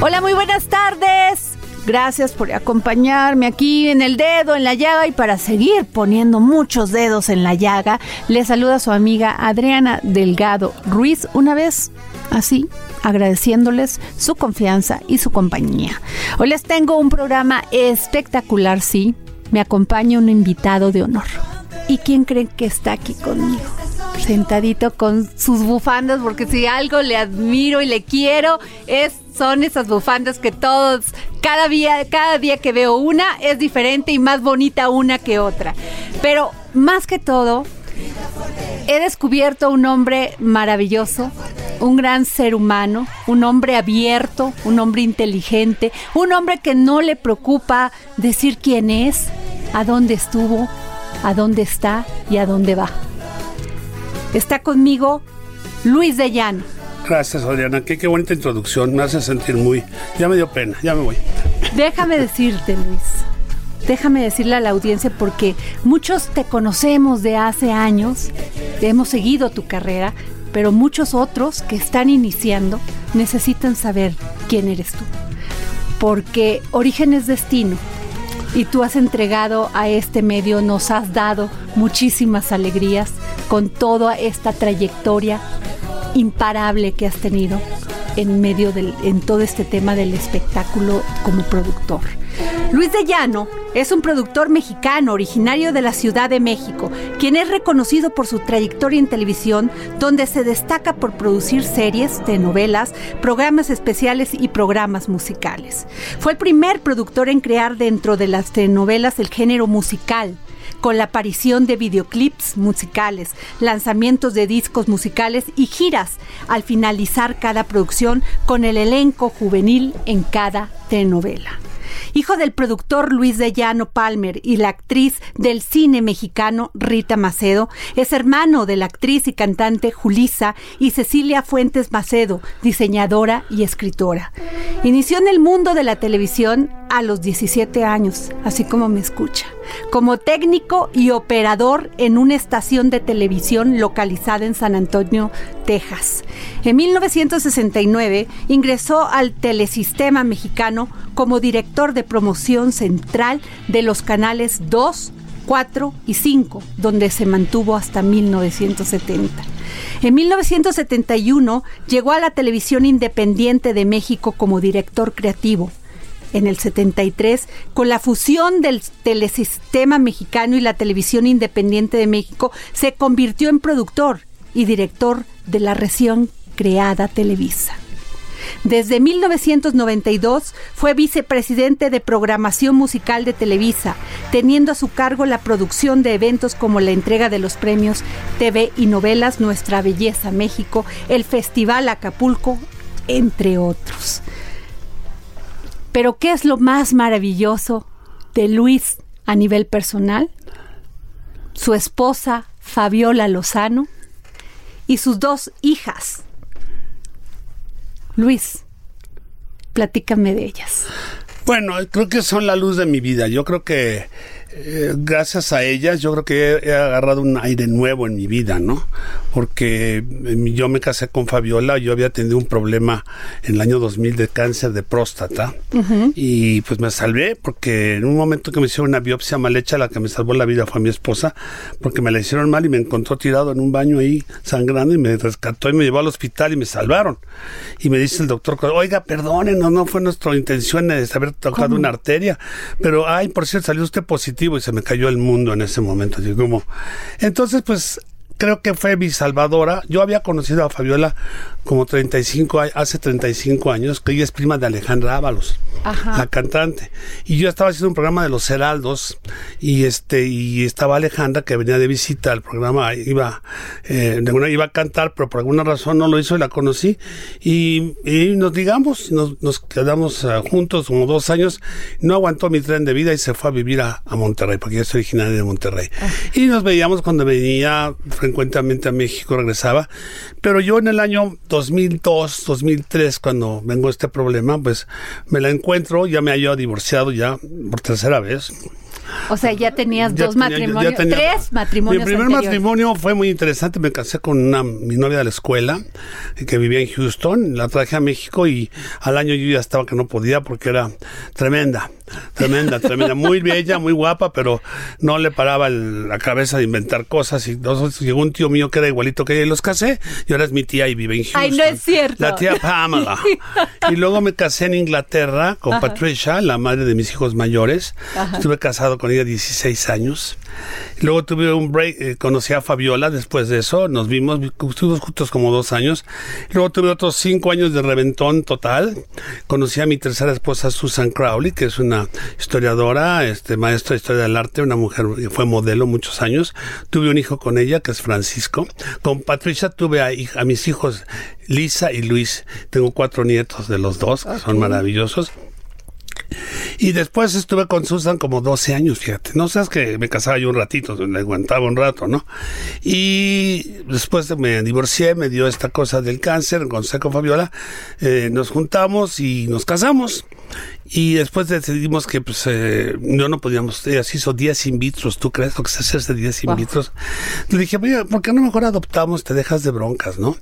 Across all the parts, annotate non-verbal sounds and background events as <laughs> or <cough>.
Hola, muy buenas tardes. Gracias por acompañarme aquí en el dedo, en la llaga y para seguir poniendo muchos dedos en la llaga, le saluda su amiga Adriana Delgado Ruiz una vez así agradeciéndoles su confianza y su compañía. Hoy les tengo un programa espectacular, sí. Me acompaña un invitado de honor. ¿Y quién creen que está aquí conmigo? Sentadito con sus bufandas, porque si algo le admiro y le quiero, es, son esas bufandas que todos, cada día, cada día que veo una, es diferente y más bonita una que otra. Pero más que todo, he descubierto un hombre maravilloso, un gran ser humano, un hombre abierto, un hombre inteligente, un hombre que no le preocupa decir quién es, a dónde estuvo, a dónde está y a dónde va. Está conmigo Luis de Llano. Gracias, Adriana. Qué, qué bonita introducción. Me hace sentir muy. Ya me dio pena, ya me voy. Déjame decirte, Luis. Déjame decirle a la audiencia porque muchos te conocemos de hace años, hemos seguido tu carrera, pero muchos otros que están iniciando necesitan saber quién eres tú. Porque origen es destino y tú has entregado a este medio, nos has dado muchísimas alegrías con toda esta trayectoria imparable que has tenido en medio del, en todo este tema del espectáculo como productor. Luis de Llano es un productor mexicano originario de la Ciudad de México, quien es reconocido por su trayectoria en televisión, donde se destaca por producir series, telenovelas, programas especiales y programas musicales. Fue el primer productor en crear dentro de las telenovelas el género musical con la aparición de videoclips musicales, lanzamientos de discos musicales y giras al finalizar cada producción con el elenco juvenil en cada telenovela. Hijo del productor Luis de Llano Palmer y la actriz del cine mexicano Rita Macedo, es hermano de la actriz y cantante Julisa y Cecilia Fuentes Macedo, diseñadora y escritora. Inició en el mundo de la televisión a los 17 años, así como me escucha, como técnico y operador en una estación de televisión localizada en San Antonio, Texas. En 1969 ingresó al Telesistema Mexicano como director de promoción central de los canales 2, 4 y 5, donde se mantuvo hasta 1970. En 1971 llegó a la televisión independiente de México como director creativo. En el 73, con la fusión del telesistema mexicano y la televisión independiente de México, se convirtió en productor y director de la recién creada Televisa. Desde 1992 fue vicepresidente de programación musical de Televisa, teniendo a su cargo la producción de eventos como la entrega de los premios TV y novelas Nuestra Belleza México, el Festival Acapulco, entre otros. Pero ¿qué es lo más maravilloso de Luis a nivel personal? Su esposa Fabiola Lozano y sus dos hijas, Luis, platícame de ellas. Bueno, creo que son la luz de mi vida. Yo creo que eh, gracias a ellas yo creo que he, he, agarrado un aire nuevo en mi vida, ¿no? Porque eh, yo me casé con Fabiola, yo había tenido un problema en el año 2000 de cáncer de próstata y pues me salvé porque en un momento que me hicieron una biopsia mal hecha, la que me salvó la vida fue mi esposa, porque me la hicieron mal y me encontró tirado en un baño ahí sangrando y me rescató y me llevó al hospital y me salvaron. Y me dice el doctor, oiga, perdónenos, no fue nuestra intención de haber tocado una arteria, pero ay, por cierto, salió usted positivo y se me cayó el mundo en ese momento. Así como, entonces, pues creo que fue mi salvadora. Yo había conocido a Fabiola como 35 hace 35 años, que ella es prima de Alejandra Ábalos, la cantante. Y yo estaba haciendo un programa de los Heraldos y este y estaba Alejandra que venía de visita al programa, iba eh, de una iba a cantar, pero por alguna razón no lo hizo y la conocí y, y nos digamos, nos, nos quedamos uh, juntos como dos años. No aguantó mi tren de vida y se fue a vivir a, a Monterrey, porque yo soy originario de Monterrey. Y nos veíamos cuando venía frecuentemente a México, regresaba. Pero yo en el año 2002, 2003, cuando vengo este problema, pues me la encuentro, ya me había divorciado ya por tercera vez. O sea, ya tenías ya dos tenía, matrimonios, ya tenía, tres matrimonios. Mi primer anteriores. matrimonio fue muy interesante. Me casé con una, mi novia de la escuela que vivía en Houston. La traje a México y al año yo ya estaba que no podía porque era tremenda, tremenda, tremenda. <laughs> Muy bella, muy guapa, pero no le paraba el, la cabeza de inventar cosas. Y entonces llegó un tío mío que era igualito que ella y los casé. Y ahora es mi tía y vive en Houston. Ay, no es cierto. La tía Pamela. <laughs> y luego me casé en Inglaterra con Ajá. Patricia, la madre de mis hijos mayores. Ajá. Estuve casado con ella 16 años. Luego tuve un break, eh, conocí a Fabiola después de eso, nos vimos, estuvimos juntos como dos años. Luego tuve otros cinco años de reventón total. Conocí a mi tercera esposa, Susan Crowley, que es una historiadora, este, maestra de historia del arte, una mujer que fue modelo muchos años. Tuve un hijo con ella, que es Francisco. Con Patricia tuve a, a mis hijos Lisa y Luis. Tengo cuatro nietos de los dos, que okay. son maravillosos. Y después estuve con Susan como 12 años, fíjate. No sabes que me casaba yo un ratito, le aguantaba un rato, ¿no? Y después me divorcié, me dio esta cosa del cáncer, con Seco Fabiola, eh, nos juntamos y nos casamos. Y después decidimos que pues eh, yo no podíamos, ella se hizo 10 in vitros, ¿tú crees lo que es hacerse 10 in vitros? Le dije, oye, ¿por qué no mejor adoptamos? Te dejas de broncas, ¿no?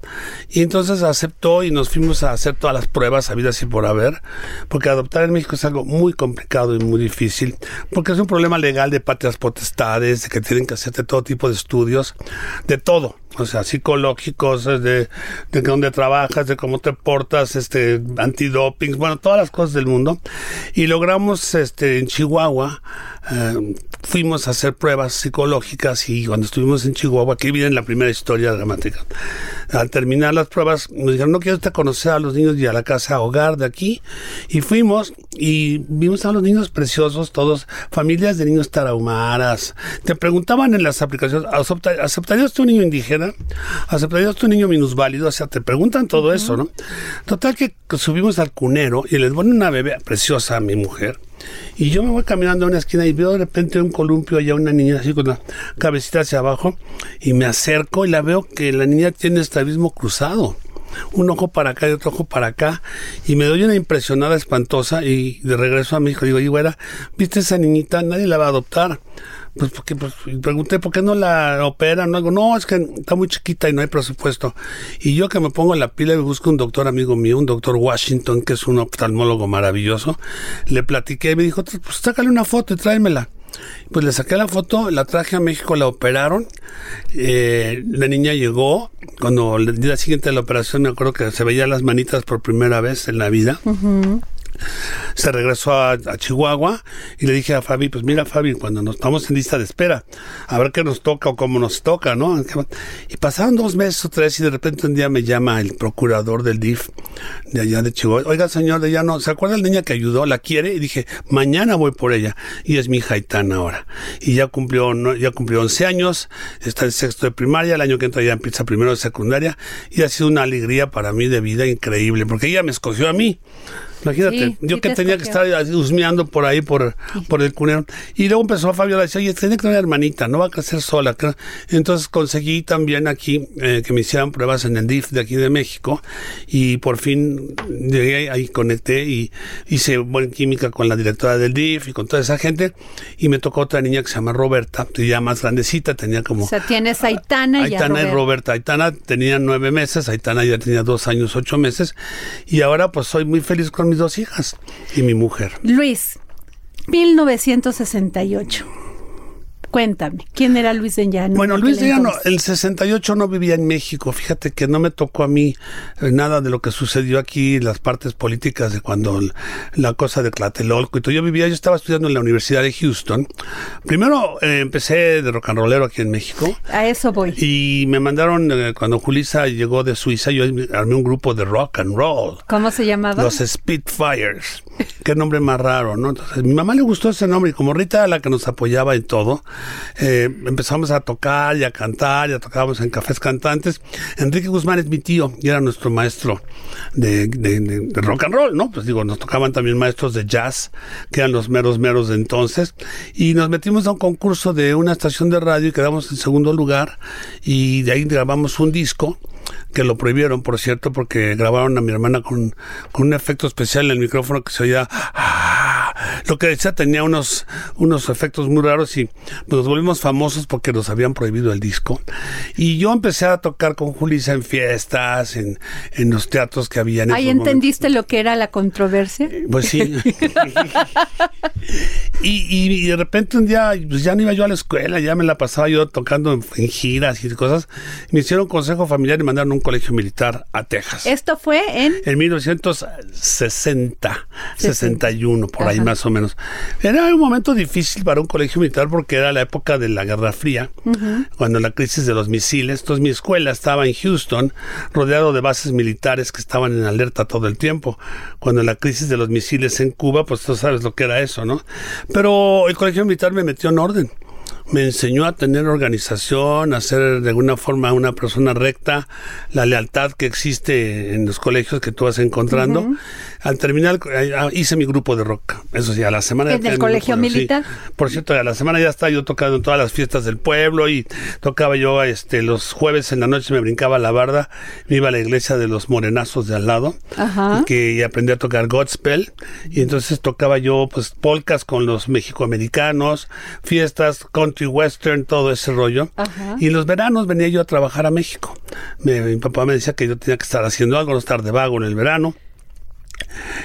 Y entonces aceptó y nos fuimos a hacer todas las pruebas habidas y por haber, porque adoptar en México es algo muy complicado y muy difícil, porque es un problema legal de patrias potestades, de que tienen que hacerte todo tipo de estudios, de todo o sea, psicológicos, de, de dónde trabajas, de cómo te portas, este, antidoping, bueno, todas las cosas del mundo. Y logramos, este, en Chihuahua, eh, fuimos a hacer pruebas psicológicas y cuando estuvimos en Chihuahua, aquí viene la primera historia dramática. Al terminar las pruebas, nos dijeron, no quiero usted conocer a los niños y a la casa hogar de aquí. Y fuimos y vimos a los niños preciosos, todos, familias de niños tarahumaras. Te preguntaban en las aplicaciones, ¿aceptarías tú un niño indígena? ¿Aceptarías tú un niño minusválido? O sea, te preguntan todo uh -huh. eso, ¿no? Total que subimos al cunero y les ponen una bebé preciosa a mi mujer. Y yo me voy caminando a una esquina y veo de repente un columpio allá, una niña así con la cabecita hacia abajo, y me acerco y la veo que la niña tiene estrabismo cruzado. Un ojo para acá y otro ojo para acá. Y me doy una impresionada espantosa y de regreso a mi hijo digo, y güera, ¿viste esa niñita? Nadie la va a adoptar pues porque pues, pregunté por qué no la operan no algo no es que está muy chiquita y no hay presupuesto y yo que me pongo la pila y busco un doctor amigo mío un doctor Washington que es un oftalmólogo maravilloso le platiqué y me dijo pues sácale una foto y tráemela pues le saqué la foto, la traje a México, la operaron. Eh, la niña llegó. Cuando el día siguiente de la operación, me acuerdo que se veía las manitas por primera vez en la vida. Uh se regresó a, Chihuahua y le dije a Fabi, pues mira Fabi, cuando nos estamos en lista de espera, a ver qué nos toca o cómo nos toca, ¿no? Y pasaron dos meses o tres y de repente un día me llama el procurador del DIF de allá de Chihuahua, oiga señor, de allá no, ¿se acuerda la niña que ayudó? ¿La quiere? Y dije, mañana voy por ella. Y es mi hija Itana ahora. Y ya cumplió, no, ya cumplió 11 años, está en sexto de primaria, el año que entra ya empieza primero de secundaria y ha sido una alegría para mí de vida increíble, porque ella me escogió a mí Imagínate, Sí, yo sí que te tenía que escogió. estar husmeando por ahí, por, por el cunero. Y luego empezó Fabiola a decir, oye, tiene que tener una hermanita, no va a crecer sola. creo". Entonces conseguí también aquí eh, que me hicieran pruebas en el DIF de aquí de México. Y por fin llegué ahí, conecté y hice buena química con la directora del DIF y con toda esa gente. Y me tocó otra niña que se llama Roberta, que ya más grandecita, tenía como... O sea, tienes a Aitana, y a Aitana y Roberto. Roberta. Aitana tenía nueve meses, Aitana ya tenía dos años, ocho meses. Y ahora pues soy muy feliz con mis dos hijas y mi mujer. Luis, 1968. Cuéntame, ¿quién era Luis de Llano? Bueno, en Luis de Llano, el 68 no vivía en México. Fíjate que no me tocó a mí eh, nada de lo que sucedió aquí, las partes políticas de cuando la cosa de Tlatelolco y todo. Yo vivía, yo estaba estudiando en la Universidad de Houston. Primero eh, empecé de rock and rollero aquí en México. A eso voy. Y me mandaron, eh, cuando Julisa llegó de Suiza, yo armé un grupo de rock and roll. ¿Cómo se llamaba? Los Spitfires. Qué nombre más raro, ¿no? Entonces, mi mamá le gustó ese nombre y como Rita era la que nos apoyaba en todo, eh, empezamos a tocar y a cantar, ya tocábamos en cafés cantantes. Enrique Guzmán es mi tío y era nuestro maestro de, rock and roll, ¿no? Pues digo, nos tocaban también maestros de jazz, que eran los meros meros de entonces. Y nos metimos a un concurso de una estación de radio y quedamos en segundo lugar y de ahí grabamos un disco que lo prohibieron, por cierto, porque grabaron a mi hermana con, con un efecto especial en el micrófono que se oía. ah, Lo que decía tenía unos, unos efectos muy raros y nos volvimos famosos porque nos habían prohibido el disco. Y yo empecé a tocar con Julissa en fiestas, en, en los teatros que había en Ahí momentos. entendiste lo que era la controversia. Pues sí. <laughs> y, y- y de repente un día, pues ya no iba yo a la escuela, ya me la pasaba yo tocando en, en giras y cosas. Me hicieron consejo familiar y mandaron a un colegio militar a Texas. Esto fue en En 1960, 61, por ahí. Más o menos. Era un momento difícil para un colegio militar porque era la época de la Guerra Fría, cuando la crisis de los misiles. Entonces mi escuela estaba en Houston, rodeado de bases militares que estaban en alerta todo el tiempo. Cuando la crisis de los misiles en Cuba, pues tú sabes lo que era eso, ¿no? Pero el colegio militar me metió en orden me enseñó a tener organización, a ser de alguna forma una persona recta, la lealtad que existe en los colegios que tú vas encontrando. Al terminar, eh, hice mi grupo de rock. Eso sí, a la semana... ¿En el colegio grupo sí. militar? Por cierto, a la semana ya estaba yo tocando en todas las fiestas del pueblo y tocaba yo este los jueves en la noche me brincaba la barda, me iba a la iglesia de los morenazos de al lado Ajá. y que y aprendí a tocar Godspell y entonces tocaba yo pues polcas con los mexicoamericanos, fiestas, country western, todo ese rollo. Ajá. Y los veranos venía yo a trabajar a México. Me- mi papá me decía que yo tenía que estar haciendo algo, no estar de vago en el verano.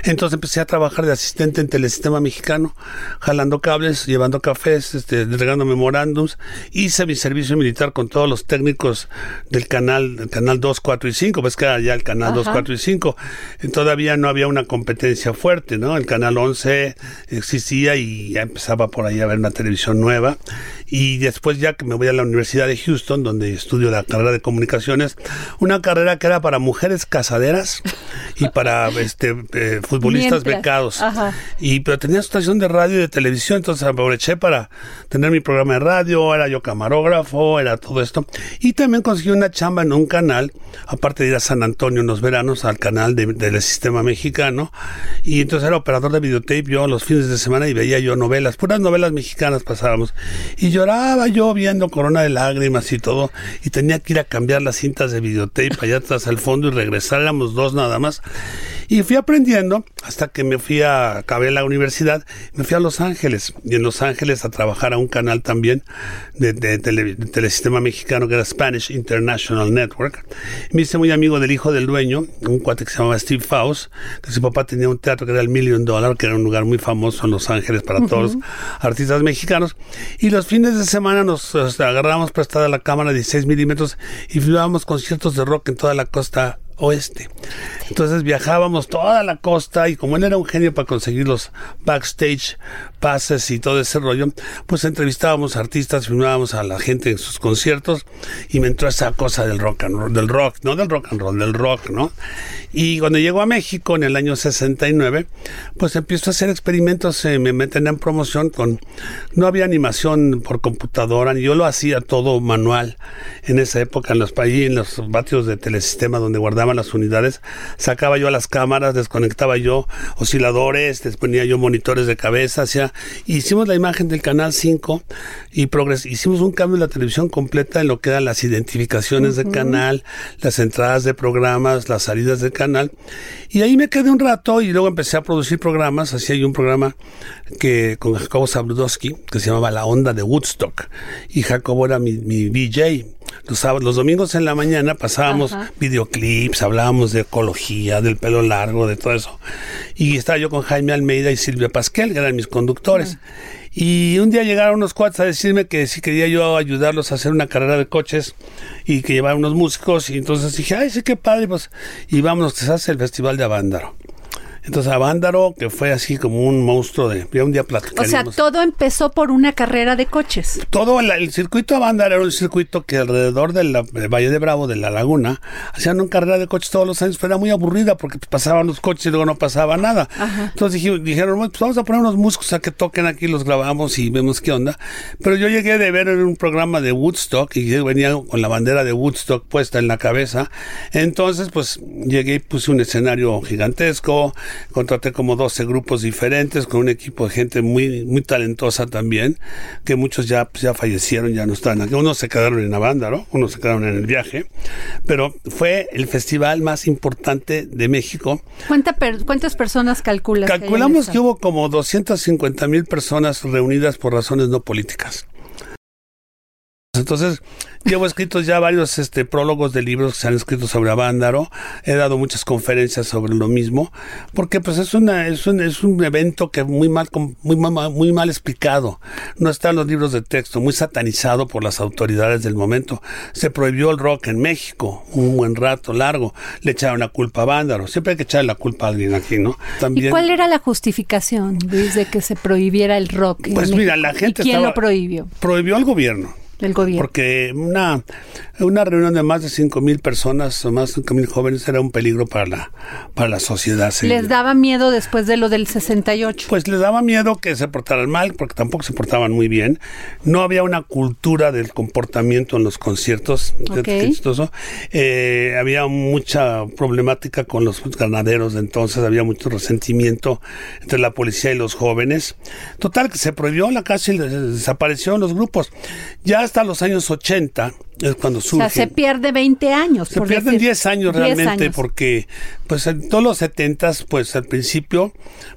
Entonces empecé a trabajar de asistente en Telesistema Mexicano, jalando cables, llevando cafés, este, entregando memorándums. Hice mi servicio militar con todos los técnicos del canal, del canal 2, 4 y 5, pues que era ya el canal 2, Ajá. 4 y 5. Eh, Todavía no había una competencia fuerte, ¿no? El canal 11 existía y ya empezaba por ahí a ver una televisión nueva. Y después ya que me voy a la Universidad de Houston, donde estudio la carrera de comunicaciones, una carrera que era para mujeres casaderas y para este eh, futbolistas Mientras, becados. ajá. Y pero tenía estación de radio y de televisión, entonces aproveché para tener mi programa de radio, era yo camarógrafo, era todo esto. Y también conseguí una chamba en un canal, aparte de ir a San Antonio en los veranos, al canal de- del sistema mexicano. Y entonces era operador de videotape yo los fines de semana y veía yo novelas, puras novelas mexicanas pasábamos. Y lloraba yo viendo Corona de Lágrimas y todo. Y tenía que ir a cambiar las cintas de videotape allá atrás al fondo y regresar, éramos dos nada más. Y fui aprendiendo hasta que me fui a, acabé la universidad, me fui a Los Ángeles, y en Los Ángeles a trabajar a un canal también de, de tele- de telesistema mexicano que era Spanish International Network. Me hice muy amigo del hijo del dueño, un cuate que se llamaba Steve Faust, que su papá tenía un teatro que era el Million Dollar, que era un lugar muy famoso en Los Ángeles para todos los artistas mexicanos. Y los fines de semana nos, o sea, agarrábamos prestada la cámara de 16 milímetros y filmábamos conciertos de rock en toda la costa oeste. Entonces viajábamos toda la costa y como él era un genio para conseguir los backstage pases y todo ese rollo, pues entrevistábamos artistas, filmábamos a la gente en sus conciertos y me entró esa cosa del rock and roll, del rock, no del rock and roll, del rock, ¿no? Y cuando llego a México en el año 69, pues empiezo a hacer experimentos, eh, me meten en promoción con, no había animación por computadora, yo lo hacía todo manual en esa época en los países, en los patios de telesistema donde las unidades, sacaba yo las cámaras, desconectaba yo osciladores, les ponía yo monitores de cabeza, hacía, hicimos la imagen del canal 5 y progres, hicimos un cambio en la televisión completa en lo que eran las identificaciones de canal, las entradas de programas, las salidas de canal. Y ahí me quedé un rato y luego empecé a producir programas. Así hay un programa que con Jacobo Zabludowski que se llamaba La Onda de Woodstock. Y Jacobo era mi, mi VJ. Los, sábados, los domingos en la mañana pasábamos videoclips, hablábamos de ecología, del pelo largo, de todo eso. Y estaba yo con Jaime Almeida y Silvia Pasquel, que eran mis conductores. Y un día llegaron unos cuates a decirme que si quería yo ayudarlos a hacer una carrera de coches y que llevaban unos músicos. Y entonces dije, ay, sí, qué padre, pues. Y vámonos, que se hace el Festival de Avándaro. Entonces, Avándaro, que fue así como un monstruo de. Ya un día O sea, todo empezó por una carrera de coches. Todo el, el circuito Avándaro era un circuito que alrededor del Valle de Bravo, de la Laguna, hacían una carrera de coches todos los años, pero era muy aburrida porque pasaban los coches y luego no pasaba nada. Entonces dije- dijeron, pues vamos a poner unos músicos a que toquen aquí, los grabamos y vemos qué onda. Pero yo llegué de ver en un programa de Woodstock y yo venía con la bandera de Woodstock puesta en la cabeza. Entonces, pues llegué y puse un escenario gigantesco, contraté como 12 grupos diferentes con un equipo de gente muy, muy talentosa también, que muchos ya, pues, ya fallecieron, ya no están aquí. Unos se quedaron en la banda, ¿no? Unos se quedaron en el viaje. Pero fue el festival más importante de México. ¿Cuánta per- ¿Cuántas personas calculas? Calculamos que hubo como 250 mil personas reunidas por razones no políticas. Entonces, llevo escritos ya varios este, prólogos de libros que se han escrito sobre Avándaro. He dado muchas conferencias sobre lo mismo, porque pues es una es un, es un evento que muy mal muy mal, muy mal explicado. No está en los libros de texto, muy satanizado por las autoridades del momento. Se prohibió el rock en México un buen rato largo. Le echaron la culpa a Avándaro. Siempre hay que echarle la culpa a alguien aquí, ¿no? ¿Y También cuál era la justificación, Luis, de que se prohibiera el rock? en Pues mira, la gente ¿Y quién estaba- lo prohibió? prohibió al gobierno. El gobierno. Porque una, una reunión de más de 5 mil personas o más de 5 mil jóvenes era un peligro para la, para la sociedad. sí. Les daba miedo después de lo del 68. Pues les daba miedo que se portaran mal, porque tampoco se portaban muy bien. No había una cultura del comportamiento en los conciertos. Fíjate Ok. qué chistoso. Eh, había mucha problemática con los ganaderos de entonces, había mucho resentimiento entre la policía y los jóvenes. Total, que se prohibió la casi desaparecieron los grupos. Ya hasta los años 80 es cuando o surge. sea, se pierde 20 años. Se por pierden decir. 10 años 10 realmente años. porque pues en todos los 70 pues al principio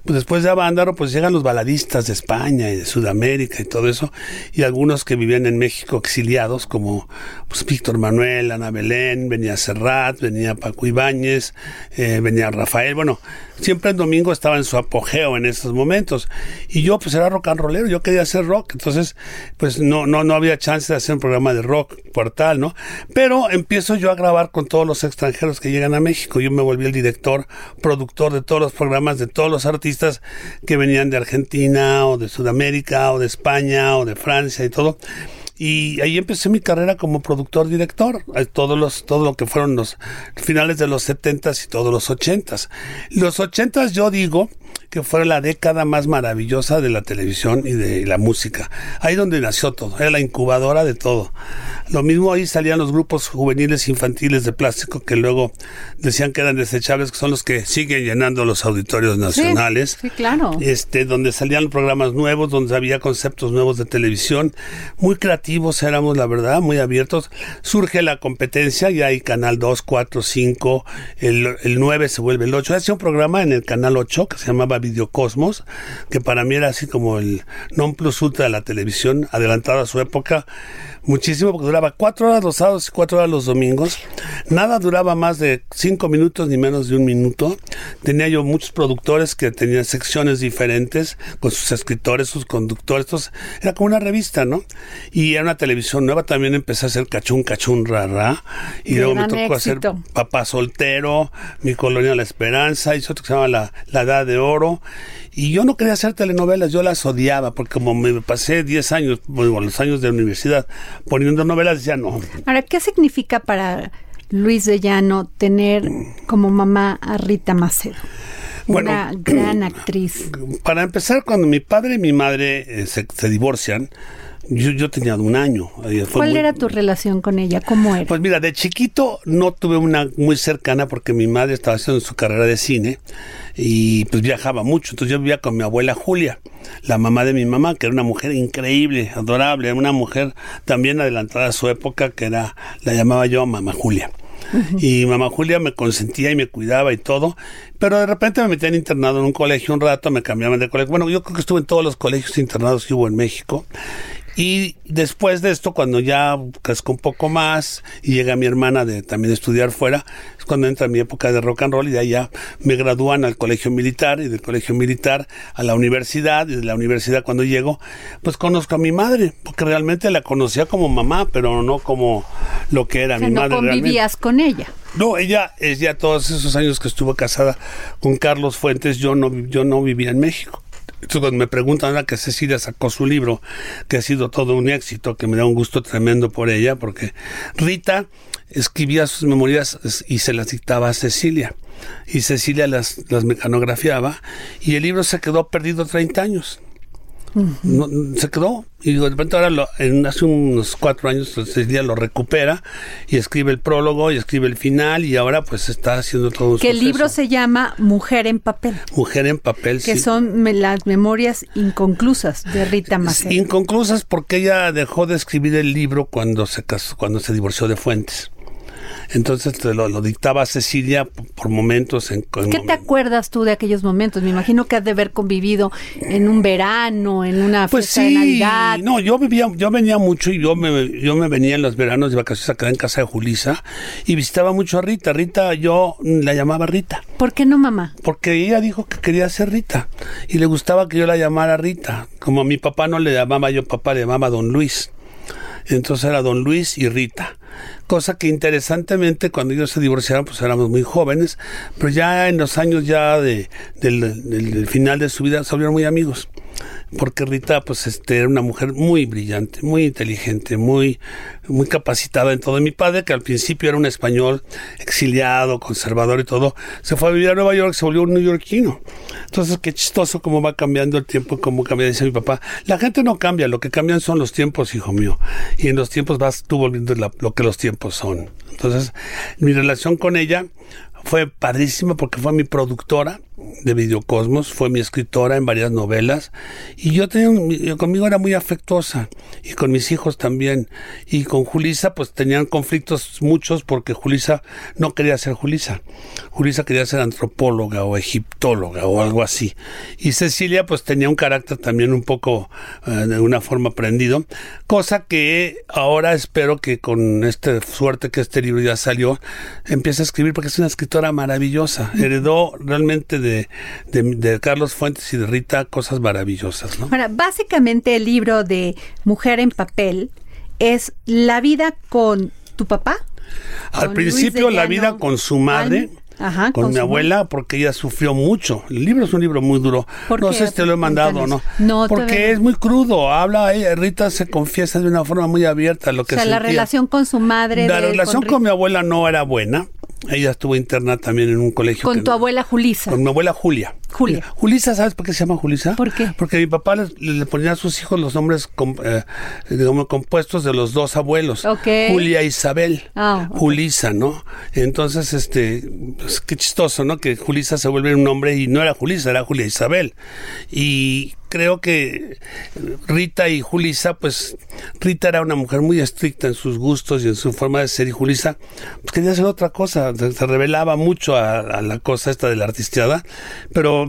pues después de Avándaro pues llegan los baladistas de España y de Sudamérica y todo eso y algunos que vivían en México exiliados como pues Víctor Manuel, Ana Belén, venía Serrat, venía Paco Ibáñez, eh, venía Rafael, bueno, siempre el domingo estaba en su apogeo en esos momentos y yo pues era rock and rollero, yo quería hacer rock, entonces pues no no no había chance de hacer un programa de rock portal, ¿no? Pero empiezo yo a grabar con todos los extranjeros que llegan a México. Yo me volví el director, productor de todos los programas de todos los artistas que venían de Argentina o de Sudamérica o de España o de Francia y todo. Y ahí empecé mi carrera como productor director, eh, todos los, todo lo que fueron los finales de los 70s y todos los 80s. Los 80s yo digo que fue la década más maravillosa de la televisión y de la música. Ahí donde nació todo, era la incubadora de todo. Lo mismo ahí salían los grupos juveniles infantiles de plástico que luego decían que eran desechables, que son los que siguen llenando los auditorios nacionales sí, claro. este, donde salían programas nuevos, donde había conceptos nuevos de televisión, muy creativos éramos, la verdad, muy abiertos. Surge la competencia, ya hay Canal 2, 4, 5, el, el 9 se vuelve el 8. Hacía un programa en el Canal 8 que se llamaba Videocosmos, que para mí era así como el non plus ultra de la televisión, adelantado a su época muchísimo porque duraba cuatro horas los sábados y cuatro horas los domingos. Nada duraba más de cinco minutos ni menos de un minuto. Tenía yo muchos productores que tenían secciones diferentes con sus escritores, sus conductores. Entonces, era como una revista, ¿no? Y era una televisión nueva. También empecé a hacer cachún, cachún, ra, ra. Y luego me tocó éxito. hacer Papá Soltero, Mi Colonia La Esperanza, hizo otro que se llama La, La Edad de Oro. Y yo no quería hacer telenovelas, yo las odiaba porque como me pasé 10 años, bueno, los años de universidad poniendo novelas, decía no. Ahora, ¿qué significa para Luis de Llano tener como mamá a Rita Macedo? Bueno, una gran actriz. <clears throat> Para empezar, cuando mi padre y mi madre eh, se, se divorcian, yo, yo tenía un año. fue ¿Cuál muy- era tu relación con ella? ¿Cómo era? Pues mira, de chiquito no tuve una muy cercana porque mi madre estaba haciendo su carrera de cine y pues viajaba mucho. Entonces yo vivía con mi abuela Julia, la mamá de mi mamá, que era una mujer increíble, adorable, era una mujer también adelantada a su época, que era, la llamaba yo mamá Julia. Y mamá Julia me consentía y me cuidaba y todo, pero de repente me metían internado en un colegio un rato, me cambiaban de colegio. Bueno, yo creo que estuve en todos los colegios internados que hubo en México. Y después de esto, cuando ya casco un poco más y llega mi hermana de también de estudiar fuera, es cuando entra mi época de rock and roll y de ahí ya me gradúan al colegio militar y del colegio militar a la universidad y de la universidad cuando llego, pues conozco a mi madre, porque realmente la conocía como mamá, pero no como lo que era O sea, mi no madre. realmente. convivías con ella. No, ella es ya todos esos años que estuvo casada con Carlos Fuentes, yo no, yo no vivía en México. Me preguntan ahora que Cecilia sacó su libro, que ha sido todo un éxito, que me da un gusto tremendo por ella, porque Rita escribía sus memorias y se las dictaba a Cecilia. Y Cecilia las, las mecanografiaba y el libro se quedó perdido 30 años. No, se quedó. Y de repente ahora lo- en, hace unos cuatro años Cecilia lo recupera y escribe el prólogo y escribe el final y ahora pues está haciendo todo un Que el libro se llama Mujer en papel, Mujer en papel que sí. son me- las memorias inconclusas de Rita Macedo. inconclusas porque ella dejó de escribir el libro cuando se casó, cuando se divorció de Fuentes entonces te lo, lo dictaba Cecilia por momentos en, en ¿Qué te acuerdas tú de aquellos momentos? Me imagino que has de haber convivido en un verano, en una Pues fiesta de sí, Navidad. no, yo vivía, yo venía mucho y yo me, yo me venía en los veranos de vacaciones acá en casa de Julisa y visitaba mucho a Rita. Rita, yo la llamaba Rita. ¿Por qué no, mamá? Porque ella dijo que quería ser Rita y le gustaba que yo la llamara Rita. Como a mi papá no le llamaba yo papá, le llamaba Don Luis. Entonces era Don Luis y Rita. Cosa que interesantemente cuando ellos se divorciaron pues éramos muy jóvenes, pero ya en los años ya de, del, del- del final de su vida se volvieron muy amigos. Porque Rita pues este era una mujer muy brillante, muy inteligente, muy muy capacitada en todo. Mi padre, que al principio era un español exiliado, conservador y todo, se fue a vivir a Nueva York, se volvió un neoyorquino. Entonces, qué chistoso cómo va cambiando el tiempo, cómo cambia, dice mi papá. La gente no cambia, lo que cambian son los tiempos, hijo mío. Y en los tiempos vas tú volviendo la- lo que los tiempos son. Entonces, mi relación con ella fue padrísima porque fue mi productora de Videocosmos, fue mi escritora en varias novelas y yo tenía conmigo era muy afectuosa y con mis hijos también y con Julisa pues tenían conflictos muchos porque Julisa no quería ser Julisa. Julisa quería ser antropóloga o egiptóloga o algo así. Y Cecilia pues tenía un carácter también un poco eh, de una forma aprendido, cosa que ahora espero que con esta suerte que este libro ya salió, empiece a escribir porque es una escritora maravillosa. Heredó realmente de, de, de Carlos Fuentes y de Rita cosas maravillosas, ¿no? Ahora, básicamente el libro de Mujer en papel es la vida con tu papá. Al principio de la vida con su madre. Ajá, con, con mi abuela, porque ella sufrió mucho. El libro es un libro muy duro. ¿Por no qué? sé si te lo he mandado o no. No, porque es muy crudo. Habla, ella, Rita se confiesa de una forma muy abierta lo O que sea, la relación con su madre. La de- relación con mi abuela no era buena. Ella estuvo interna también en un colegio. con tu abuela Julisa. Con mi abuela Julia. Julia. Julisa, ¿sabes por qué se llama Julisa? ¿Por qué? Porque mi papá le, le ponía a sus hijos los nombres com- eh, digamos, compuestos de los dos abuelos. Ok. Julia Isabel. Ah. Julisa, ¿no? Entonces, este, pues, qué chistoso, ¿no? Que Julisa se vuelve un nombre y no era Julisa, era Julia Isabel. Y creo que Rita y Julisa, pues Rita era una mujer muy estricta en sus gustos y en su forma de ser y Julisa pues quería hacer otra cosa, se, se revelaba mucho a, a la cosa esta de la artisteada, pero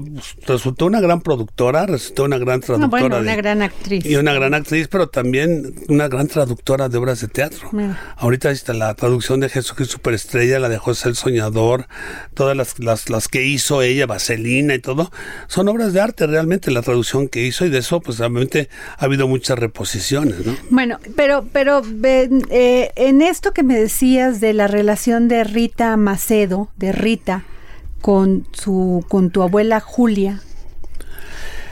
resultó una gran productora, resultó una gran Ah, traductora. bueno, de- una gran actriz. y una gran actriz, pero también una gran traductora de obras de teatro. Mira. Ahorita está la traducción de Jesucristo Superestrella, la de José el Soñador, todas las, las, las que hizo ella, Vaselina y todo, son obras de arte realmente la traducción que hizo y de eso pues realmente ha habido muchas reposiciones, ¿no? Bueno, pero, pero eh, en esto que me decías de la relación de Rita Macedo, de Rita, con su, con tu abuela Julia,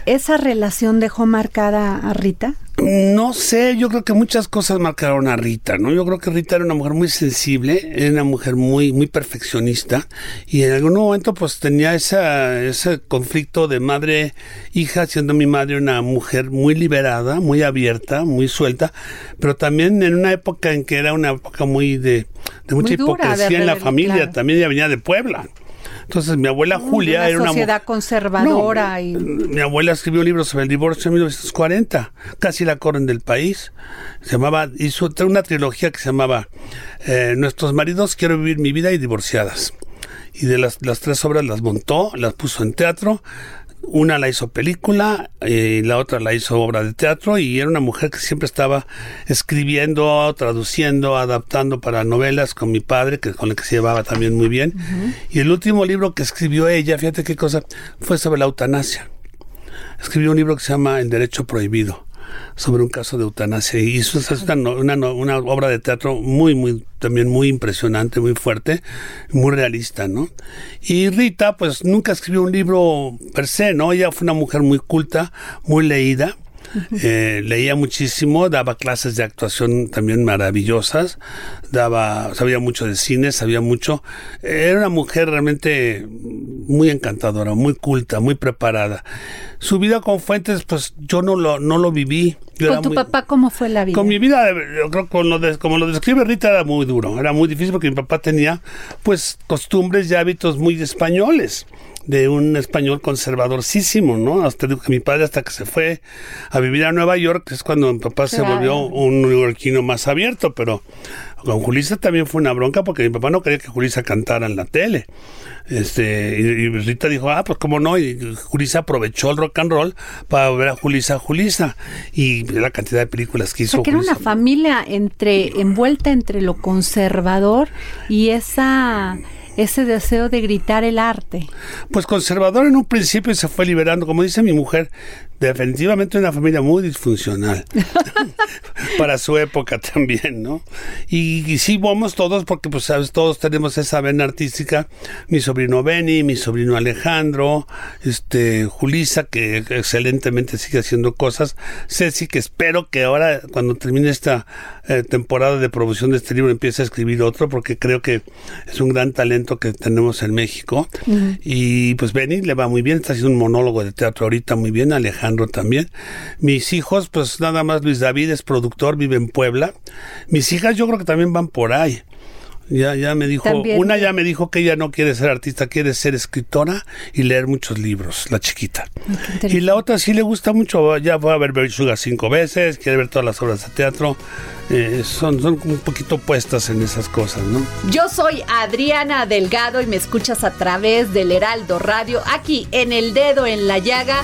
¿Esa relación dejó marcada a Rita? No sé, yo creo que muchas cosas marcaron a Rita, ¿no? Yo creo que Rita era una mujer muy sensible, era una mujer muy, muy perfeccionista y en algún momento pues tenía esa, ese conflicto de madre-hija, siendo mi madre una mujer muy liberada, muy abierta, muy suelta, pero también en una época en que era una época muy de, de mucha hipocresía en la familia, también ella venía de Puebla. Entonces mi abuela Julia una era una sociedad conservadora y mi abuela escribió un libro sobre el divorcio en 1940, casi la corren del país. Se llamaba hizo una trilogía que se llamaba eh, Nuestros maridos quiero vivir mi vida y divorciadas. Y de las, las tres obras las montó, las puso en teatro, una la hizo película y la otra la hizo obra de teatro y era una mujer que siempre estaba escribiendo, traduciendo, adaptando para novelas con mi padre, que con el que se llevaba también muy bien. Y el último libro que escribió ella, fíjate qué cosa, fue sobre la eutanasia. Escribió un libro que se llama El Derecho Prohibido sobre un caso de eutanasia. Y eso es una, una, una, obra de teatro muy muy también muy impresionante muy fuerte muy realista no y Rita pues nunca escribió un libro per se no ella fue una mujer muy culta muy leída <laughs> eh, leía muchísimo, daba clases de actuación también maravillosas, daba, sabía mucho de cine, sabía mucho. Era una mujer realmente muy encantadora, muy culta, muy preparada. Su vida con Fuentes, pues yo no lo, no lo viví. Yo ¿Con tu muy- papá cómo fue la vida? con mi vida, yo creo que lo de- como lo describe Rita, era muy duro, era muy difícil porque mi papá tenía, pues, costumbres y hábitos muy españoles, de un español conservadorcísimo, ¿no? Hasta digo que mi padre, hasta que se fue a vivir a Nueva York, es cuando mi papá se volvió un neoyorquino más abierto, pero con Julissa también fue una bronca porque mi papá no quería que Julissa cantara en la tele. Este, y, y Rita dijo, ah, pues cómo no, y Julissa aprovechó el rock and roll para ver a Julissa, Julissa, y la cantidad de películas que O hizo. sea, que era una familia entre envuelta entre lo conservador y esa ese deseo de gritar el arte. Pues conservador en un principio se fue liberando, como dice mi mujer, definitivamente una familia muy disfuncional <laughs> para su época también, ¿no? Y, y sí vamos todos porque pues sabes, todos tenemos esa vena artística, mi sobrino Benny, mi sobrino Alejandro, este Julisa que excelentemente sigue haciendo cosas, Ceci que espero que ahora cuando termine esta eh, temporada de producción de este libro empiece a escribir otro porque creo que es un gran talento que tenemos en México. Y pues Benny le va muy bien, está haciendo un monólogo de teatro ahorita muy bien, Alejandro también. Mis hijos, pues nada más Luis David es productor, vive en Puebla. Mis hijas yo creo que también van por ahí. Ya, ya me dijo, También. una ya me dijo que ella no quiere ser artista, quiere ser escritora y leer muchos libros, la chiquita. Y la otra sí le gusta mucho, ya fue a ver Berry Sugar cinco veces, quiere ver todas las obras de teatro. Eh, son, son un poquito puestas en esas cosas, ¿no? Yo soy Adriana Delgado y me escuchas a través del Heraldo Radio, aquí en El Dedo en la Llaga.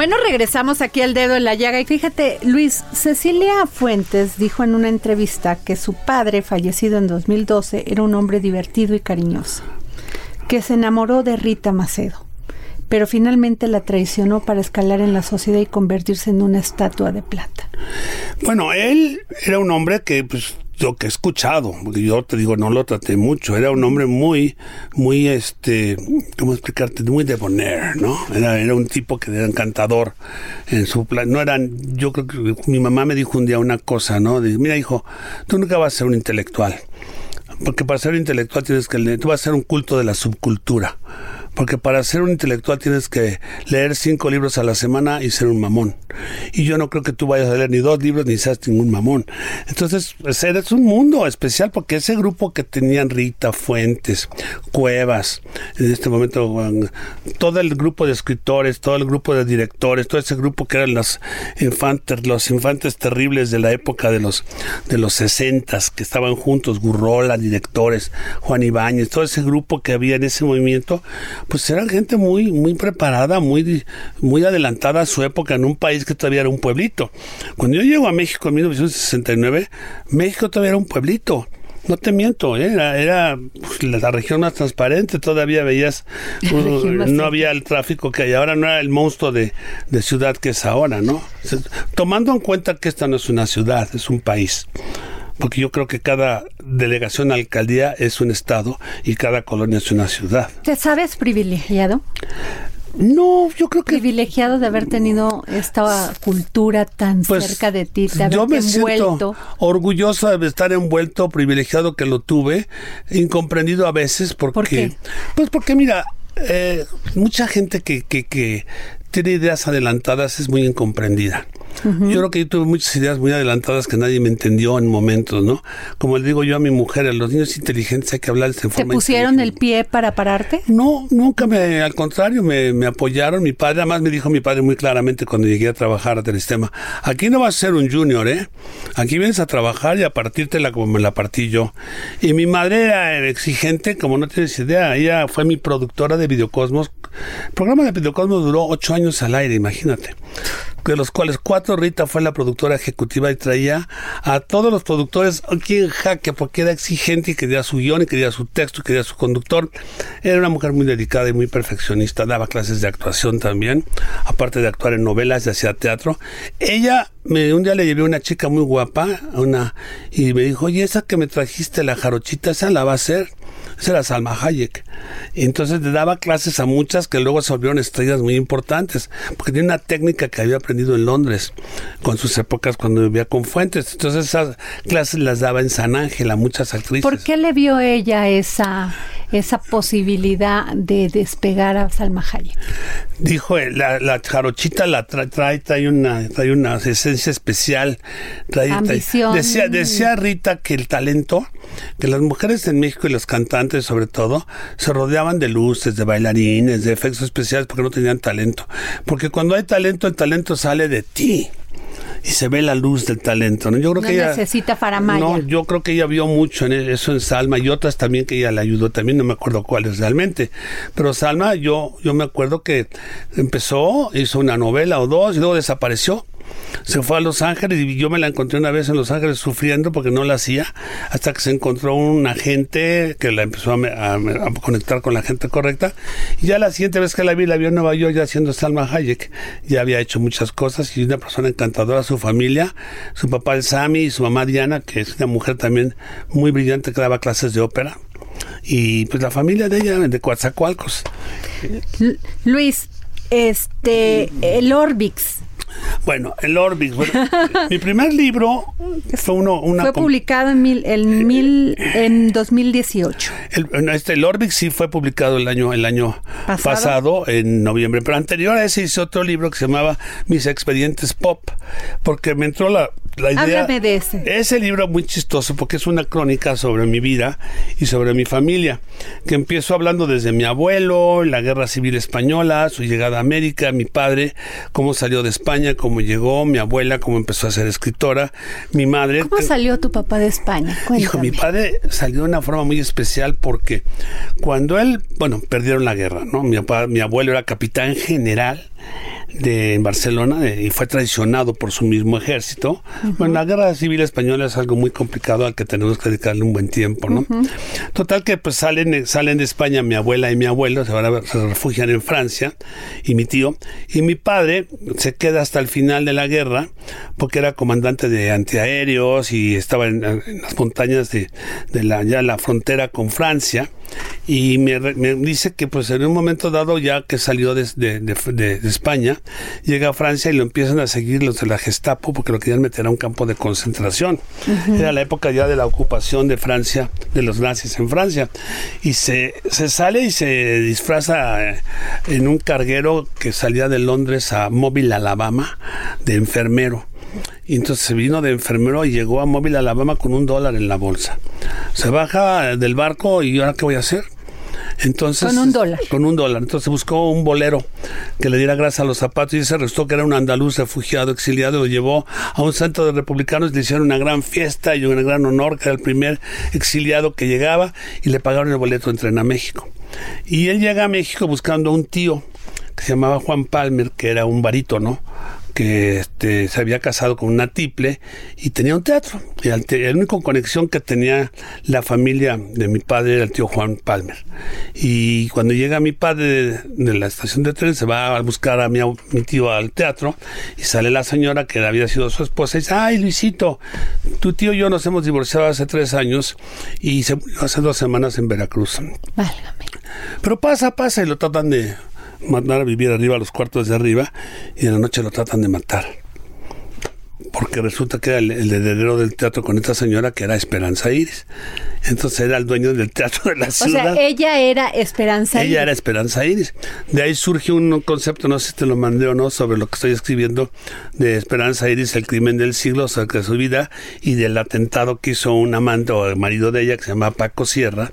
Bueno, regresamos aquí al dedo en la llaga y fíjate, Luis, Cecilia Fuentes dijo en una entrevista que su padre, fallecido en 2012, era un hombre divertido y cariñoso, que se enamoró de Rita Macedo, pero finalmente la traicionó para escalar en la sociedad y convertirse en una estatua de plata. Bueno, él era un hombre que pues lo que he escuchado, porque yo te digo, no lo traté mucho, era un hombre muy, muy, este, ¿cómo explicarte? Muy debonair, ¿no? Era, era un tipo que era encantador en su plan. No eran, yo creo que mi mamá me dijo un día una cosa, ¿no? Dice, mira, hijo, tú nunca vas a ser un intelectual. Porque para ser intelectual tienes que tú vas a ser un culto de la subcultura. Porque para ser un intelectual tienes que leer cinco libros a la semana y ser un mamón. Y yo no creo que tú vayas a leer ni dos libros ni seas ningún mamón. Entonces, pues, eres un mundo especial porque ese grupo que tenían Rita Fuentes, Cuevas, en este momento, todo el grupo de escritores, todo el grupo de directores, todo ese grupo que eran los infantes, los infantes terribles de la época de los de los sesentas que estaban juntos, Gurrola, directores, Juan Ibáñez, todo ese grupo que había en ese movimiento, pues eran gente muy, muy preparada, muy, muy adelantada a su época en un país que todavía era un pueblito. Cuando yo llego a México en 1969, México todavía era un pueblito. No te miento, ¿eh? era, era pues, la región más transparente, todavía veías, <laughs> uh, no había el tráfico que hay ahora, no era el monstruo de, de ciudad que es ahora, ¿no? Tomando en cuenta que esta no es una ciudad, es un país porque yo creo que cada delegación alcaldía es un estado y cada colonia es una ciudad. ¿Te sabes privilegiado? No, yo creo que privilegiado de haber tenido esta cultura tan Pues, cerca de ti, de yo me envuelto. siento orgulloso de estar envuelto, privilegiado que lo tuve, incomprendido a veces porque, ¿Por qué? pues porque mira, eh, mucha gente que, que, que tiene ideas adelantadas es muy incomprendida. Yo creo que yo tuve muchas ideas muy adelantadas que nadie me entendió en momentos, ¿no? Como le digo yo a mi mujer, a los niños inteligentes hay que hablarles en ¿Te forma pusieron el pie para pararte? No, nunca me, al contrario, me, me apoyaron. Mi padre, además me dijo mi padre muy claramente cuando llegué a trabajar a Telestema, aquí no vas a ser un junior, ¿eh? Aquí vienes a trabajar y a partírtela como me la partí yo. Y mi madre era exigente, como no tienes idea. Ella fue mi productora de Videocosmos. El programa de Videocosmos duró ocho años al aire, imagínate. De los cuales cuatro Rita fue la productora ejecutiva y traía a todos los productores aquí en jaque porque era exigente y quería su guion y quería su texto y quería su conductor. Era una mujer muy dedicada y muy perfeccionista, daba clases de actuación también, aparte de actuar en novelas y hacía teatro. Ella, me, un día le llevé una chica muy guapa una, y me dijo, oye, esa que me trajiste, la jarochita, esa la va a hacer. Esa era Salma Hayek. Entonces le daba clases a muchas que luego se volvieron estrellas muy importantes, porque tiene una técnica que había aprendido en Londres, con sus épocas cuando vivía con Fuentes. Entonces esas clases las daba en San Ángel a muchas actrices. ¿Por qué le vio ella esa, esa posibilidad de despegar a Salma Hayek? Dijo, eh, la, la jarochita la tra- trae, trae una, trae una esencia especial. Trae, trae- Ambición. Decía, decía Rita que el talento, que las mujeres en México y los cantantes sobre todo, se rodeaban de luces, de bailarines, de efectos especiales porque no tenían talento. Porque cuando hay talento, el talento sale de ti. Y se ve la luz del talento. ¿no? Yo creo No que ella, necesita faramaya. No, yo creo que ella vio mucho en eso en Salma y otras también que ella le ayudó también, no me acuerdo cuáles realmente. Pero Salma, yo, yo me acuerdo que empezó, hizo una novela o dos y luego desapareció. Se fue a Los Ángeles y yo me la encontré una vez en Los Ángeles sufriendo porque no la hacía, hasta que se encontró un agente que la empezó a, conectar con la gente correcta. Y ya la siguiente vez que la vi, la vi en Nueva York ya haciendo Salma Hayek. Ya había hecho muchas cosas y una persona encantadora, su familia, su papá el Sami y su mamá Diana, que es una mujer también muy brillante que daba clases de ópera. Y pues la familia de ella, de Coatzacoalcos. Luis, este, el Orbix Bueno, el. Bueno, <laughs> mi primer libro fue uno, una fue publicado en, mil, en, mil, en 2018. El, este, el Orbix sí fue publicado el año, el año ¿Pasado? ¿Pasado? en noviembre, pero anterior a ese hice otro libro que se llamaba Mis expedientes pop, porque me entró la, la idea. Háblame de ese. Ese libro muy chistoso porque es una crónica sobre mi vida y sobre mi familia, que empiezo hablando desde mi abuelo, la guerra civil española, su llegada a América, mi padre, cómo salió de España, cómo llegó, mi abuela, cómo empezó a ser escritora, mi madre. ¿Cómo salió tu papá de España? Hijo, mi Cuéntame. padre salió de una forma muy especial porque cuando él, bueno, perdieron la guerra, ¿no? Mi, papá- mi abuelo era capitán general de Barcelona de- y fue traicionado por su mismo ejército. Bueno, la guerra civil española es algo muy complicado al que tenemos que dedicarle un buen tiempo, ¿no? Total que pues salen, salen de España mi abuela y mi abuelo, se, van a, se refugian en Francia y mi tío. Y mi padre se queda hasta el final de la guerra, porque era comandante de antiaéreos y estaba en, en las montañas de, de la, ya la frontera con Francia y me, me, dice que pues en un momento dado ya que salió de, de, de, España llega a Francia y lo empiezan a seguir los de la Gestapo porque lo querían meter a un campo de concentración. Uh -huh. era la época ya de la ocupación de Francia de los nazis en Francia. Y se, se sale y se disfraza en un carguero que salía de Londres a Mobile, Alabama de enfermero y entonces se vino de enfermero y llegó a Móvil, Alabama con un dólar en la bolsa. Se baja del barco y ahora qué voy a hacer. Entonces, con un dólar. Con un dólar. Entonces buscó un bolero que le diera grasa a los zapatos y se restó que era un andaluz refugiado, exiliado, lo llevó a un centro de republicanos, le hicieron una gran fiesta y un gran honor, que era el primer exiliado que llegaba y le pagaron el boleto de tren a México. Y él llega a México buscando a un tío que se llamaba Juan Palmer, que era un barítono, que este, se había casado con una tiple y tenía un teatro. Y el, la única conexión que tenía la familia de mi padre era el tío Juan Palmer. Y cuando llega mi padre de, de la estación de tren, se va a buscar a mi, mi, tío al teatro y sale la señora que había sido su esposa y dice, ay Luisito, tu tío y yo nos hemos divorciado hace tres años y se hace dos semanas en Veracruz. Válgame. Pero pasa, pasa y lo tratan de mandar a vivir arriba a los cuartos de arriba y en la noche lo tratan de matar. Porque resulta que era el, el, heredero del teatro con esta señora que era Esperanza Iris. Entonces era el dueño del teatro de la ciudad. O sea, ella era Esperanza Iris. Ella era Esperanza Iris. De ahí surge un concepto, no sé si te lo mandé o no, sobre lo que estoy escribiendo de Esperanza Iris, el crimen del siglo, acerca de su vida y del atentado que hizo un amante o el marido de ella que se llama Paco Sierra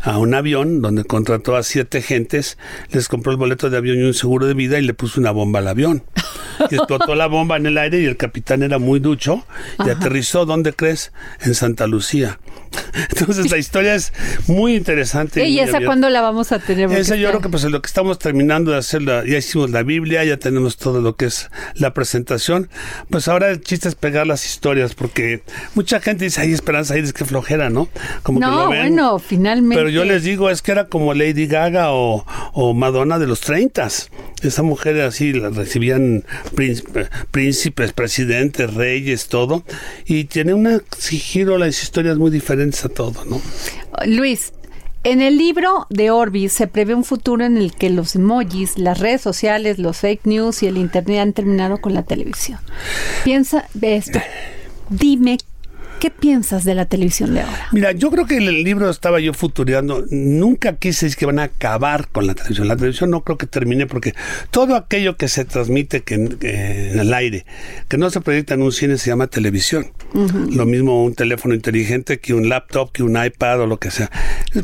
a un avión donde contrató a siete gentes, les compró el boleto de avión y un seguro de vida y le puso una bomba al avión. Y explotó la bomba en el aire y el capitán era muy ducho y Ajá. aterrizó, ¿dónde crees? En Santa Lucía. <laughs> Entonces la historia es muy interesante. ¿Y esa cuándo la vamos a tener? Esa yo creo que pues lo que estamos terminando de hacer, la, ya hicimos la Biblia, ya tenemos todo lo que es la presentación. Pues ahora el chiste es pegar las historias, porque mucha gente dice, ay, Esperanza Iris, qué flojera, ¿no? Como no, que lo ven. bueno, finalmente. Pero yo les digo, es que era como Lady Gaga o, o Madonna de los 30. Esa mujer así, la recibían príncipes, príncipes, presidentes, reyes, todo. Y tiene una sí, giro las historias muy diferentes ¿no? Luis, en el libro de Orbis se prevé un futuro en el que los emojis, las redes sociales, los fake news y el internet han terminado con la televisión. Piensa. Dime ¿Qué piensas de la televisión de ahora? Mira, yo creo que en el libro estaba yo futureando. Nunca quise decir que van a acabar con la televisión. La televisión no creo que termine porque todo aquello que se transmite que, que en el aire, que no se proyecta en un cine, se llama televisión. Uh -huh. Lo mismo un teléfono inteligente que un laptop, que un iPad o lo que sea.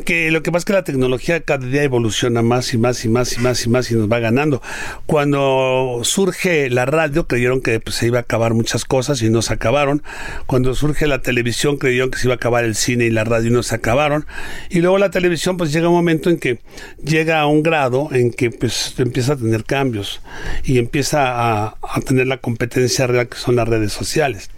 Que lo que pasa es que la tecnología cada día evoluciona más y más y más y más y más y nos va ganando. Cuando surge la radio, creyeron que pues, se iba a acabar muchas cosas y no se acabaron. Cuando surge la televisión creyeron que se iba a acabar el cine y la radio y no se acabaron. Y luego la televisión pues llega un momento en que llega a un grado en que pues empieza a tener cambios y empieza a, a tener la competencia real que son las redes sociales.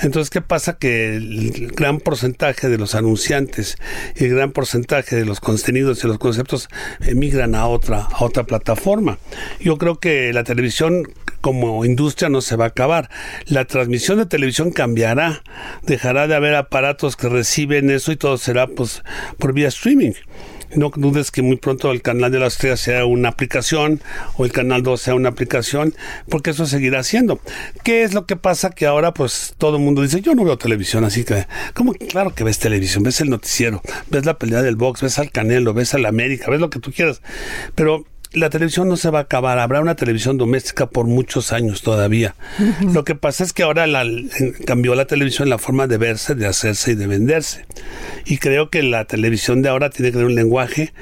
Entonces, ¿qué pasa? Que el gran porcentaje de los anunciantes y el gran porcentaje de los contenidos y los conceptos emigran a otra, a otra plataforma. Yo creo que la televisión como industria no se va a acabar. La transmisión de televisión cambiará, dejará de haber aparatos que reciben eso y todo será pues por vía streaming. No dudes que muy pronto el canal de la estrella sea una aplicación o el canal 2 sea una aplicación, porque eso seguirá siendo. ¿Qué es lo que pasa? Que ahora pues todo el mundo dice, yo no veo televisión, así que, como claro que ves televisión, ves el noticiero, ves la pelea del box, ves al Canelo, ves al América, ves lo que tú quieras, pero la televisión no se va a acabar, habrá una televisión doméstica por muchos años todavía. Uh -huh. Lo que pasa es que ahora la, cambió la televisión la forma de verse, de hacerse y de venderse. Y creo que la televisión de ahora tiene que tener un lenguaje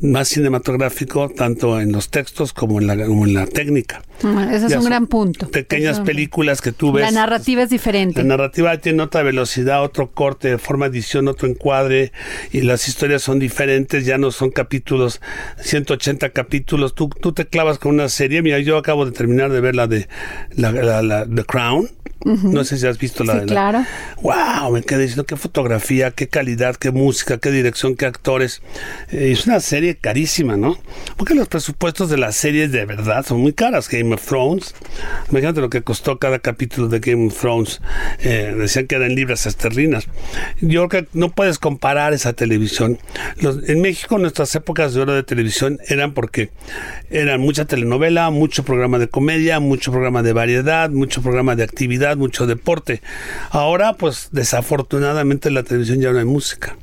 más cinematográfico tanto en los textos como en la, como en la técnica. Ese es ya un gran punto. Pequeñas Eso. películas que tú ves. La narrativa es diferente. La narrativa tiene otra velocidad, otro corte, forma de edición, otro encuadre y las historias son diferentes, ya no son capítulos, 180 capítulos. Tú, tú te clavas con una serie. Mira, yo acabo de terminar de ver la de la, la, la The Crown. Uh -huh. No sé si has visto la sí, de claro. Wow, me quedé diciendo qué fotografía, qué calidad, qué música, qué dirección, qué actores. Eh, es una serie carísima, ¿no? Porque los presupuestos de las series de verdad son muy caras. Game of Thrones, imagínate lo que costó cada capítulo de Game of Thrones. Eh, decían que eran libras esterlinas. Yo creo que no puedes comparar esa televisión. en México nuestras épocas de oro de televisión eran porque eran mucha telenovela, mucho programa de comedia, mucho programa de variedad, mucho programa de actividad, mucho deporte. Ahora, pues desafortunadamente la televisión ya no hay música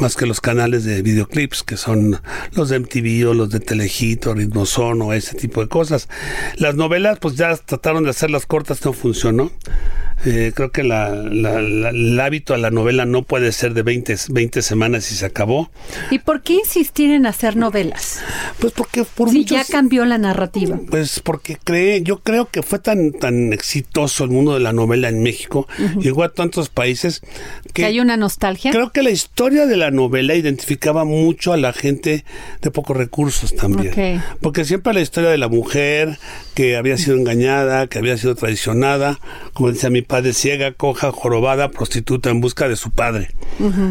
más que los canales de videoclips que son los de MTV o los de Telehit o Ritmozón o ese tipo de cosas. Las novelas pues ya trataron de hacerlas cortas, no funcionó. Eh, creo que la, el hábito a la novela no puede ser de 20, 20 semanas y se acabó. ¿Y por qué insistir en hacer novelas? Pues porque por si ya cambió la narrativa. Pues porque cree, yo creo que fue tan tan exitoso el mundo de la novela en México, llegó a tantos países que, hay una nostalgia. Creo que la historia de la novela identificaba mucho a la gente de pocos recursos también. Porque siempre la historia de la mujer que había sido engañada, que había sido traicionada, como decía mi padre, ciega, coja, jorobada, prostituta en busca de su padre.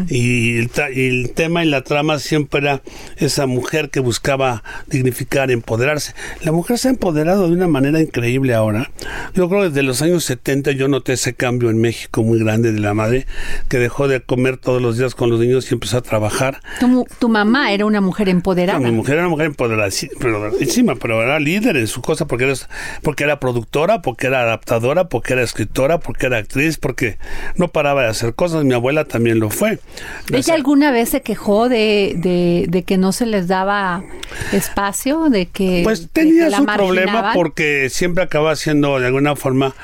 y, el tema y la trama siempre era esa mujer que buscaba dignificar, empoderarse. La mujer se ha empoderado de una manera increíble ahora. Yo creo que desde los años 70 yo noté ese cambio en México muy grande de la madre que dejó de comer todos los días con los niños y empezó a trabajar. Tu, mamá era una mujer empoderada. mi mujer era una mujer empoderada, pero, encima, pero era líder en su cosa porque era, porque era productora, porque era adaptadora, porque era escritora, porque era actriz, porque no paraba de hacer cosas. Mi abuela también lo fue. ¿Ella alguna vez se quejó de, de, que no se les daba espacio? de que Pues tenía su problema porque siempre acaba siendo de alguna forma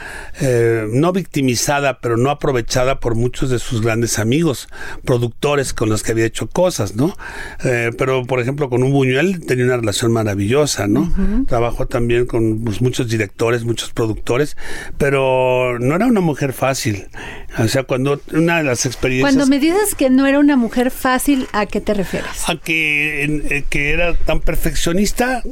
eh, no victimizada, pero no aprovechada por muchos de sus grandes amigos, productores con los que había hecho cosas, ¿no? Eh, pero, por ejemplo, con un Buñuel tenía una relación maravillosa, ¿no? Trabajó también con pues, muchos directores, muchos productores, pero no era una mujer fácil. O sea, cuando una de las experiencias... Cuando me dices que no era una mujer fácil, ¿a qué te refieres? A que, eh, que era tan perfeccionista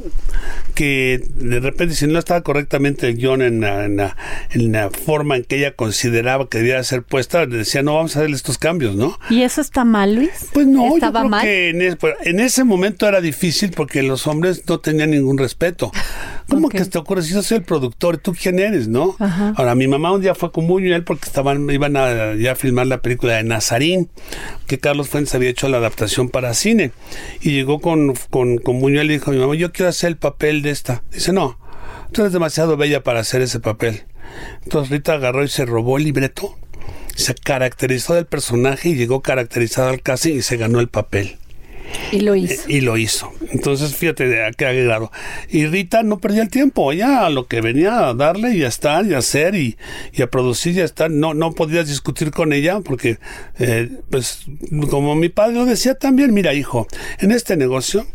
que de repente si no estaba correctamente el guion en la, en, la, forma en que ella consideraba que debía ser puesta, decía, no, vamos a hacer estos cambios, ¿no? ¿Y eso está mal, Luis? Pues no, yo creo que en, pues, en, ese momento era difícil porque los hombres no tenían ningún respeto. ¿Cómo que te ocurre? Si yo soy el productor, ¿tú quién eres, no? Ahora, mi mamá un día fue con Buñuel porque estaban, iban a ya filmar la película de Nazarín, que Carlos Fuentes había hecho la adaptación para cine. Y llegó con, con, con Buñuel y dijo, mi mamá, yo quiero hacer el papel de esta. Dice, no, tú eres demasiado bella para hacer ese papel. Entonces Rita agarró y se robó el libreto, se caracterizó del personaje y llegó caracterizada al casting y se ganó el papel. Y lo hizo. Y, lo hizo. Entonces, fíjate de qué agregado. Y Rita no perdía el tiempo, ya lo que venía a darle y a estar y a hacer y, a producir y a estar. No, no podías discutir con ella porque, eh, pues, como mi padre lo decía también, mira, hijo, en este negocio,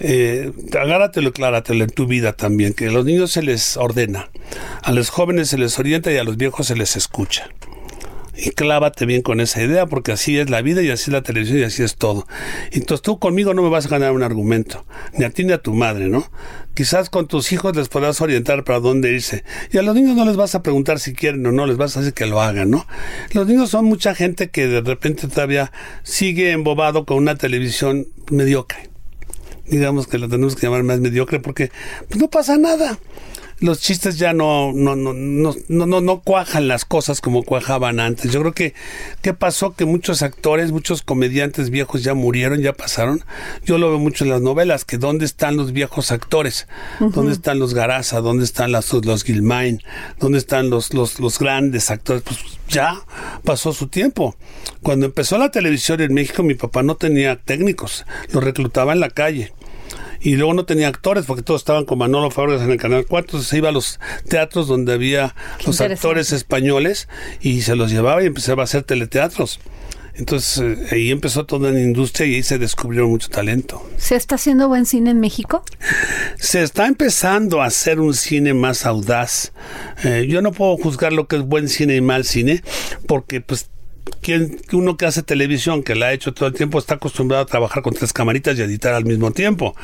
eh, agárratelo y cláratelo en tu vida también, que a los niños se les ordena, a los jóvenes se les orienta y a los viejos se les escucha y clávate bien con esa idea porque así es la vida y así es la televisión y así es todo. Entonces tú conmigo no me vas a ganar un argumento, ni a ti ni a tu madre, ¿no? Quizás con tus hijos les podrás orientar para dónde irse. Y a los niños no les vas a preguntar si quieren o no, les vas a decir que lo hagan, ¿no? Los niños son mucha gente que de repente todavía sigue embobado con una televisión mediocre. Digamos que la tenemos que llamar más mediocre porque pues, no pasa nada los chistes ya no, no, no, no, no, no cuajan las cosas como cuajaban antes. Yo creo que, ¿qué pasó? Que muchos actores, muchos comediantes viejos ya murieron, ya pasaron. Yo lo veo mucho en las novelas, que dónde están los viejos actores, dónde están los Garaza, dónde están los, los Gilmain, dónde están los, los, los grandes actores. Pues ya pasó su tiempo. Cuando empezó la televisión en México, mi papá no tenía técnicos, los reclutaba en la calle y luego no tenía actores porque todos estaban con Manolo Fábregas en el Canal 4, entonces se iba a los teatros donde había los actores españoles y se los llevaba y empezaba a hacer teleteatros. Entonces eh, ahí empezó toda la industria y ahí se descubrió mucho talento. ¿Se está haciendo buen cine en México? Se está empezando a hacer un cine más audaz. Eh, yo no puedo juzgar lo que es buen cine y mal cine porque pues quien, uno que hace televisión, que la ha hecho todo el tiempo, está acostumbrado a trabajar con tres camaritas y editar al mismo tiempo.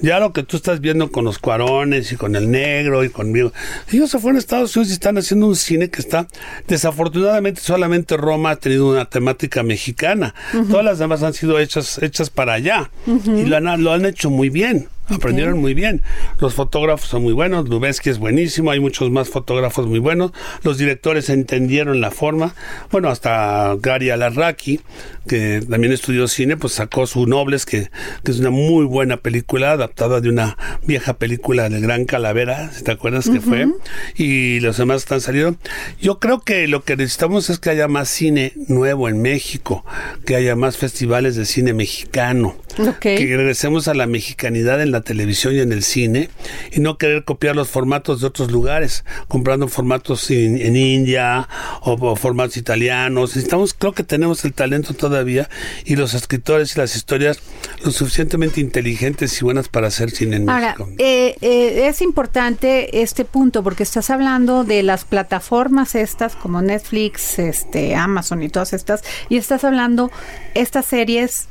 Ya lo que tú estás viendo con los cuarones y con el negro y conmigo, ellos se fueron a Estados Unidos y están haciendo un cine que está, desafortunadamente solamente Roma ha tenido una temática mexicana. Todas las demás han sido hechas, hechas para allá y lo han, lo han hecho muy bien. Aprendieron muy bien. Los fotógrafos son muy buenos, Lubeski es buenísimo, hay muchos más fotógrafos muy buenos. Los directores entendieron la forma. Bueno, hasta Gary Alarraqui, que también estudió cine, pues sacó su Nobles, que, que es una muy buena película, adaptada de una vieja película de Gran Calavera, si te acuerdas que fue. Y los demás están saliendo. Yo creo que lo que necesitamos es que haya más cine nuevo en México, que haya más festivales de cine mexicano, que regresemos a la mexicanidad en la televisión y en el cine y no querer copiar los formatos de otros lugares, comprando formatos en, en India o, o, formatos italianos. Necesitamos, creo que tenemos el talento todavía y los escritores y las historias lo suficientemente inteligentes y buenas para hacer cine en Ahora, México. eh, eh, es importante este punto porque estás hablando de las plataformas estas como Netflix, este, Amazon y todas estas, y estás hablando estas series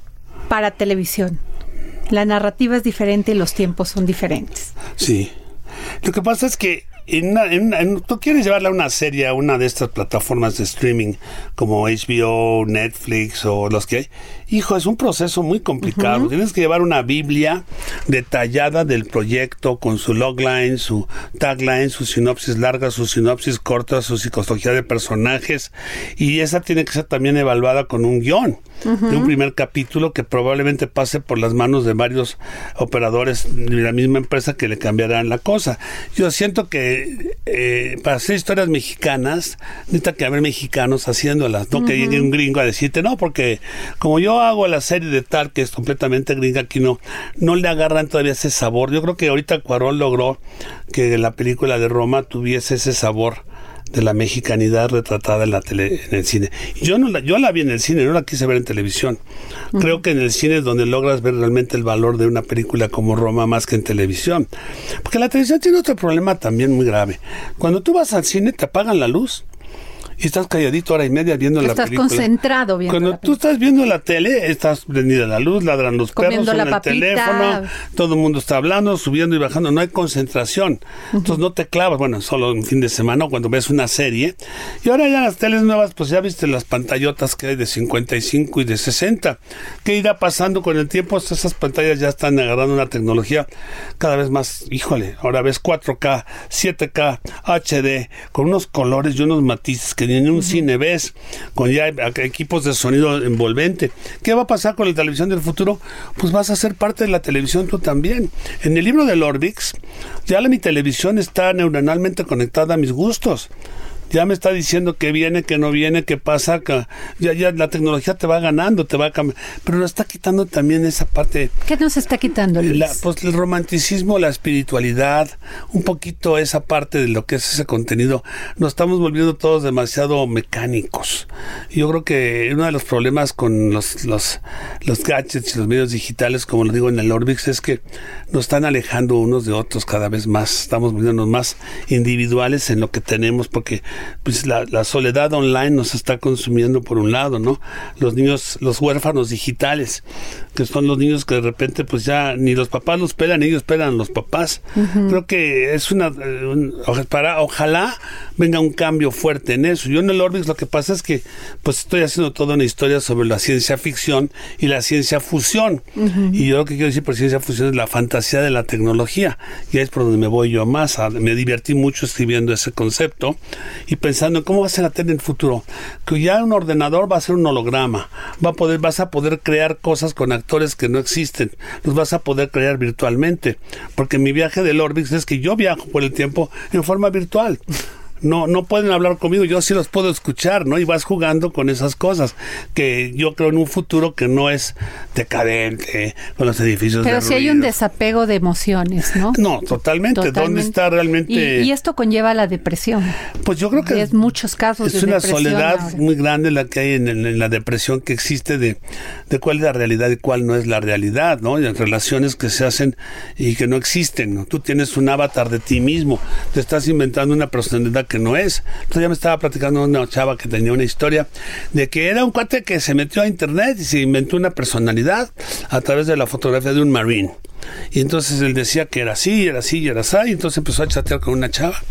para televisión. La narrativa es diferente y los tiempos son diferentes. Sí. Lo que pasa es que en una- en una- en- tú quieres llevarla a una serie a una de estas plataformas de streaming como HBO, Netflix o los que hay. Hijo, es un proceso muy complicado. Tienes que llevar una Biblia detallada del proyecto con su logline, su tagline, su sinopsis larga, su sinopsis corta, su psicología de personajes. Y esa tiene que ser también evaluada con un guion de un primer capítulo que probablemente pase por las manos de varios operadores de la misma empresa que le cambiarán la cosa. Yo siento que eh, para hacer historias mexicanas necesita que haber mexicanos haciéndolas, no que llegue un gringo a decirte, no, porque como yo hago la serie de tal que es completamente gringa, aquí no, no le agarran todavía ese sabor. Yo creo que ahorita Cuarón logró que la película de Roma tuviese ese sabor de la mexicanidad retratada en la tele, en el cine. Yo no la, yo la vi en el cine, no la quise ver en televisión. Creo que en el cine es donde logras ver realmente el valor de una película como Roma más que en televisión. Porque la televisión tiene otro problema también muy grave. Cuando tú vas al cine te apagan la luz. Y estás calladito hora y media viendo la Estás película. concentrado viendo Cuando la tú estás viendo la tele, estás prendida la luz, ladran los Comiendo perros, suena el teléfono, todo el mundo está hablando, subiendo y bajando, no hay concentración. Entonces no te clavas, bueno, solo un fin de semana o cuando ves una serie. Y ahora ya las teles nuevas, pues ya viste las pantallotas que hay de 55 y de 60. ¿Qué irá pasando con el tiempo? Pues Esas pantallas ya están agarrando una tecnología cada vez más, híjole, ahora ves 4K, 7K, HD, con unos colores y unos matices que en un cine ves, con ya equipos de sonido envolvente. ¿Qué va a pasar con la televisión del futuro? Pues vas a ser parte de la televisión tú también. En el libro de Orbix, ya la, mi televisión está neuronalmente conectada a mis gustos. Ya me está diciendo que viene, que no viene, que pasa, que ya, ya la tecnología te va ganando, te va a cambiar. Pero nos está quitando también esa parte ¿Qué nos está quitando, Luis? la- pues el romanticismo, la espiritualidad, un poquito esa parte de lo que es ese contenido, nos estamos volviendo todos demasiado mecánicos. Yo creo que uno de los problemas con los, los, los gadgets y los medios digitales, como lo digo en el Orbix, es que nos están alejando unos de otros cada vez más. Estamos volviéndonos más individuales en lo que tenemos, porque pues la, la soledad online nos está consumiendo por un lado, ¿no? Los niños, los huérfanos digitales, que son los niños que de repente pues ya ni los papás los pelan, ellos pelan a los papás. Creo que es una eh, un- para ojalá venga un cambio fuerte en eso. Yo en el Orbix lo que pasa es que pues estoy haciendo toda una historia sobre la ciencia ficción y la ciencia fusión. Y yo lo que quiero decir por ciencia fusión es la fantasía de la tecnología. Y ahí es por donde me voy yo más. A- me divertí mucho escribiendo ese concepto y pensando en cómo va a ser la tele en el futuro. Que ya un ordenador va a ser un holograma. Va a poder, vas a poder crear cosas con actores que no existen. Los vas a poder crear virtualmente. Porque mi viaje del Orbix es que yo viajo por el tiempo en forma virtual. No, no pueden hablar conmigo, yo sí los puedo escuchar, ¿no? Y vas jugando con esas cosas que yo creo en un futuro que no es decadente, con los edificios Pero si hay un desapego de emociones, ¿no? No, totalmente. ¿Dónde Totalmente. está realmente? Y, y esto conlleva la depresión. Pues yo creo que es muchos casos es de una soledad ahora. muy grande la que hay en, en- en la depresión que existe de, de cuál es la realidad y cuál no es la realidad, ¿no? Y en relaciones que se hacen y que no existen, ¿no? Tú tienes un avatar de ti mismo, te estás inventando una personalidad que no es. Entonces ya me estaba platicando una chava que tenía una historia de que era un cuate que se metió a internet y se inventó una personalidad a través de la fotografía de un marine. Y entonces él decía que era así, era así, era así. Y entonces empezó a chatear con una chava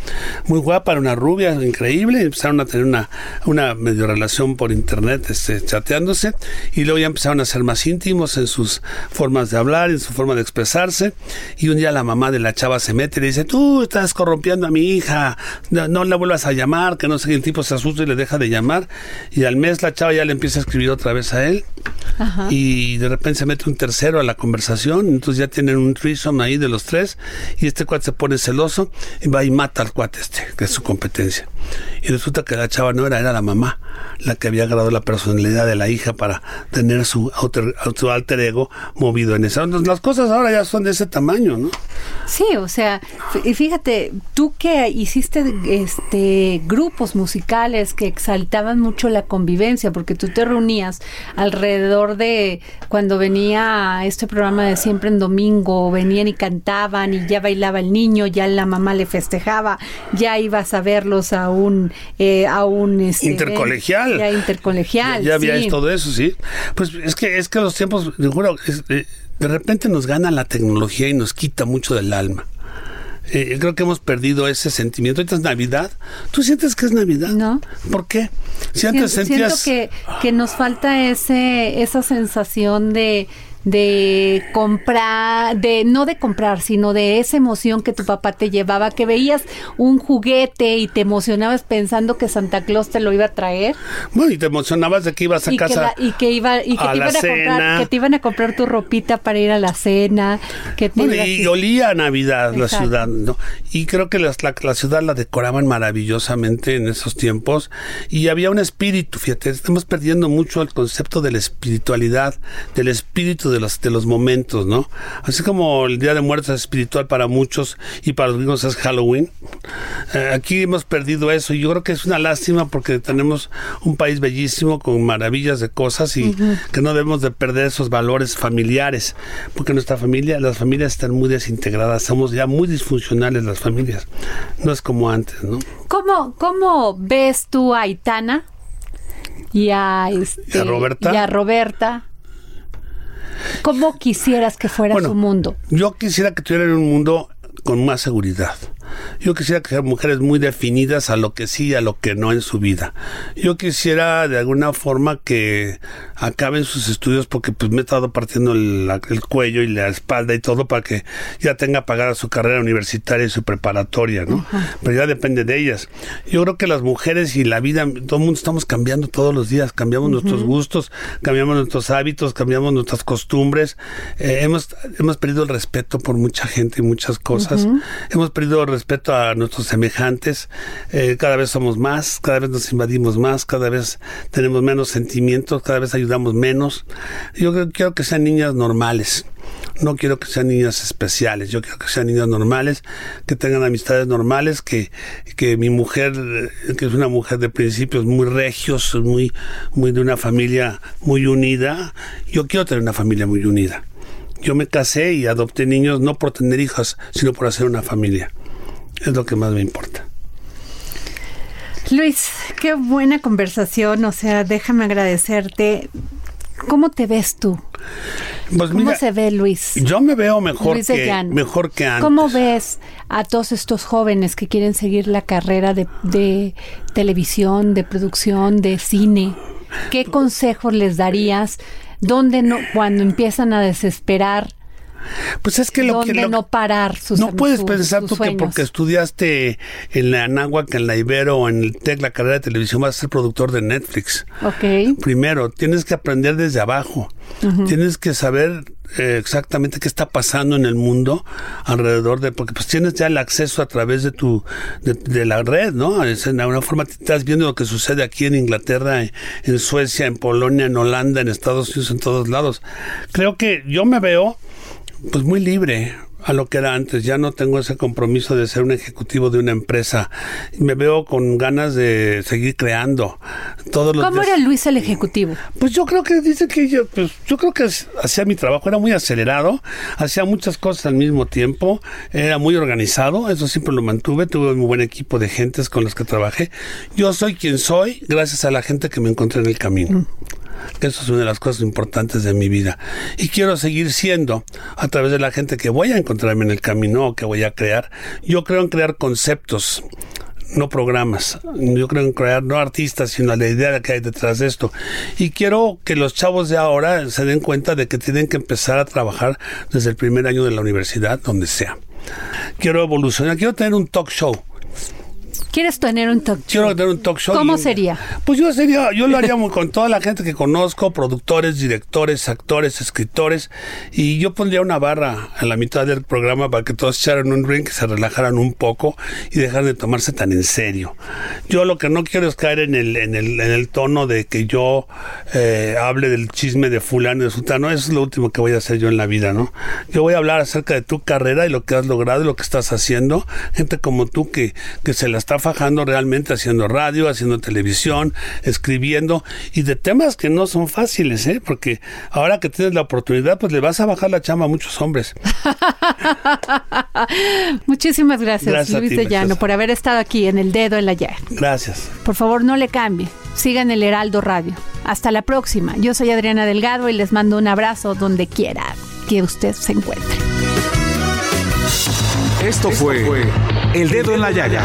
muy guapa, era una rubia increíble. Empezaron a tener una, una medio relación por internet, este, chateándose. Y luego ya empezaron a ser más íntimos en sus formas de hablar, en su forma de expresarse. Y un día la mamá de la chava se mete y le dice: Tú estás corrompiendo a mi hija, no, la vuelvas a llamar. Que no sé qué. El tipo se asusta y le deja de llamar. Y al mes la chava ya le empieza a escribir otra vez a él. Y de repente se mete un tercero a la conversación. Entonces ya tienen un threesome ahí de los tres y este cuate se pone celoso y va y mata al cuate este, que es su competencia. Y resulta que la chava no era, era la mamá, la que había agarrado la personalidad de la hija para tener su alter, su alter ego movido en eso. Las cosas ahora ya son de ese tamaño, ¿no? Sí, o sea, fíjate, tú que hiciste este grupos musicales que exaltaban mucho la convivencia, porque tú te reunías alrededor de cuando venía este programa de siempre en domingo, venían y cantaban y ya bailaba el niño, ya la mamá le festejaba, ya ibas a verlos a un eh, a un este, intercolegial. Ya intercolegial. Ya, había todo eso, sí. Pues es que es que los tiempos, eh, de repente nos gana la tecnología y nos quita mucho del alma. Eh, creo que hemos perdido ese sentimiento. Ahorita es Navidad. ¿Tú sientes que es Navidad? No. ¿Por qué? Si antes siento, sentías... que, que nos falta ese, esa sensación de, de comprar, de no de comprar, sino de esa emoción que tu papá te llevaba, que veías un juguete y te emocionabas pensando que Santa Claus te lo iba a traer. Bueno, y te emocionabas de que ibas a casa. y que iba y que te iban a comprar, que te iban a comprar tu ropita para ir a la cena, que bueno, y olía a Navidad la ciudad, ¿no? Y creo que la, la, ciudad la decoraban maravillosamente en esos tiempos y había un espíritu, fíjate, estamos perdiendo mucho el concepto de la espiritualidad, del espíritu de de los, de los momentos, ¿no? Así como el Día de Muertos es espiritual para muchos y para los gringos es Halloween. Eh, aquí hemos perdido eso y yo creo que es una lástima porque tenemos un país bellísimo con maravillas de cosas y que no debemos de perder esos valores familiares, porque nuestra familia, las familias están muy desintegradas, somos ya muy disfuncionales las familias, no es como antes, ¿no? ¿Cómo, cómo ves tú a Aitana? Y a, este, Roberta. Y a Roberta ¿Cómo quisieras que fuera su mundo? Yo quisiera que tuvieran un mundo con más seguridad. Yo quisiera que sean mujeres muy definidas a lo que sí y a lo que no en su vida. Yo quisiera de alguna forma que acaben sus estudios porque pues me he estado partiendo el, cuello y la espalda y todo para que ya tenga pagada su carrera universitaria y su preparatoria, ¿no? Pero ya depende de ellas. Yo creo que las mujeres y la vida, todo el mundo estamos cambiando todos los días, cambiamos nuestros gustos, cambiamos nuestros hábitos, cambiamos nuestras costumbres, eh, hemos, hemos perdido el respeto por mucha gente y muchas cosas, hemos perdido el respeto a nuestros semejantes, eh, cada vez somos más, cada vez nos invadimos más, cada vez tenemos menos sentimientos, cada vez ayudamos menos. Yo quiero que sean niñas normales. No quiero que sean niñas especiales, yo quiero que sean niñas normales, que tengan amistades normales, que, que mi mujer, que es una mujer de principios muy regios, muy, muy de una familia muy unida, yo quiero tener una familia muy unida. Yo me casé y adopté niños no por tener hijas, sino por hacer una familia. Es lo que más me importa. Luis, qué buena conversación, o sea, déjame agradecerte. ¿Cómo te ves tú? Pues ¿Cómo se ve Luis? Yo me veo mejor que, mejor que antes. ¿Cómo ves a todos estos jóvenes que quieren seguir la carrera de, de televisión, de producción, de cine? ¿Qué consejos les darías? ¿Dónde no, cuando empiezan a desesperar, pues es que lo que no parar sus No puedes pensar tú que porque estudiaste en la Anáhuac, en la Ibero o en el TEC la carrera de televisión vas a ser productor de Netflix. Ok. Primero, tienes que aprender desde abajo. Tienes que saber eh, exactamente qué está pasando en el mundo alrededor de porque pues tienes ya el acceso a través de tu de, la red no es en alguna forma estás viendo lo que sucede aquí en Inglaterra en Suecia en Polonia en Holanda en Estados Unidos en todos lados creo que yo me veo pues muy libre. A lo que era antes. Ya no tengo ese compromiso de ser un ejecutivo de una empresa. Me veo con ganas de seguir creando. Todos los ¿Cómo era Luis el ejecutivo? Pues yo creo que dice que yo, pues yo creo que hacía mi trabajo, era muy acelerado, hacía muchas cosas al mismo tiempo, era muy organizado, eso siempre lo mantuve, tuve un buen equipo de gentes con los que trabajé. Yo soy quien soy gracias a la gente que me encontré en el camino. Eso es una de las cosas importantes de mi vida. Y quiero seguir siendo a través de la gente que voy a encontrarme en el camino o que voy a crear. Yo creo en crear conceptos no programas. Yo creo en crear no artistas, sino la idea que hay detrás de esto. Y quiero que los chavos de ahora se den cuenta de que tienen que empezar a trabajar desde el primer año de la universidad, donde sea. Quiero evolucionar, quiero tener un talk show. ¿Quieres tener un talk show? Quiero tener un talk show. ¿Cómo y- sería? Pues yo sería, yo lo <laughs> haría muy- con toda la gente que conozco, productores, directores, actores, escritores, y yo pondría una barra en la mitad del programa para que todos echaran un drink, se relajaran un poco y dejaran de tomarse tan en serio. Yo lo que no quiero es caer en el, en el, en el tono de que yo eh, hable del chisme de fulano y de sultano, eso es lo último que voy a hacer yo en la vida, ¿no? Yo voy a hablar acerca de tu carrera y lo que has logrado y lo que estás haciendo, gente como tú que, que se la está fajando realmente haciendo radio, haciendo televisión, escribiendo y de temas que no son fáciles, ¿eh? Porque ahora que tienes la oportunidad, pues le vas a bajar la chamba a muchos hombres. <laughs> Muchísimas gracias, Luis ti, de Llano, preciosa. por haber estado aquí en el dedo en la llaga. Gracias. Por favor, no le cambie. Sigan el Heraldo Radio. Hasta la próxima. Yo soy Adriana Delgado y les mando un abrazo donde quiera que usted se encuentre. Esto fue El Dedo en la Llaga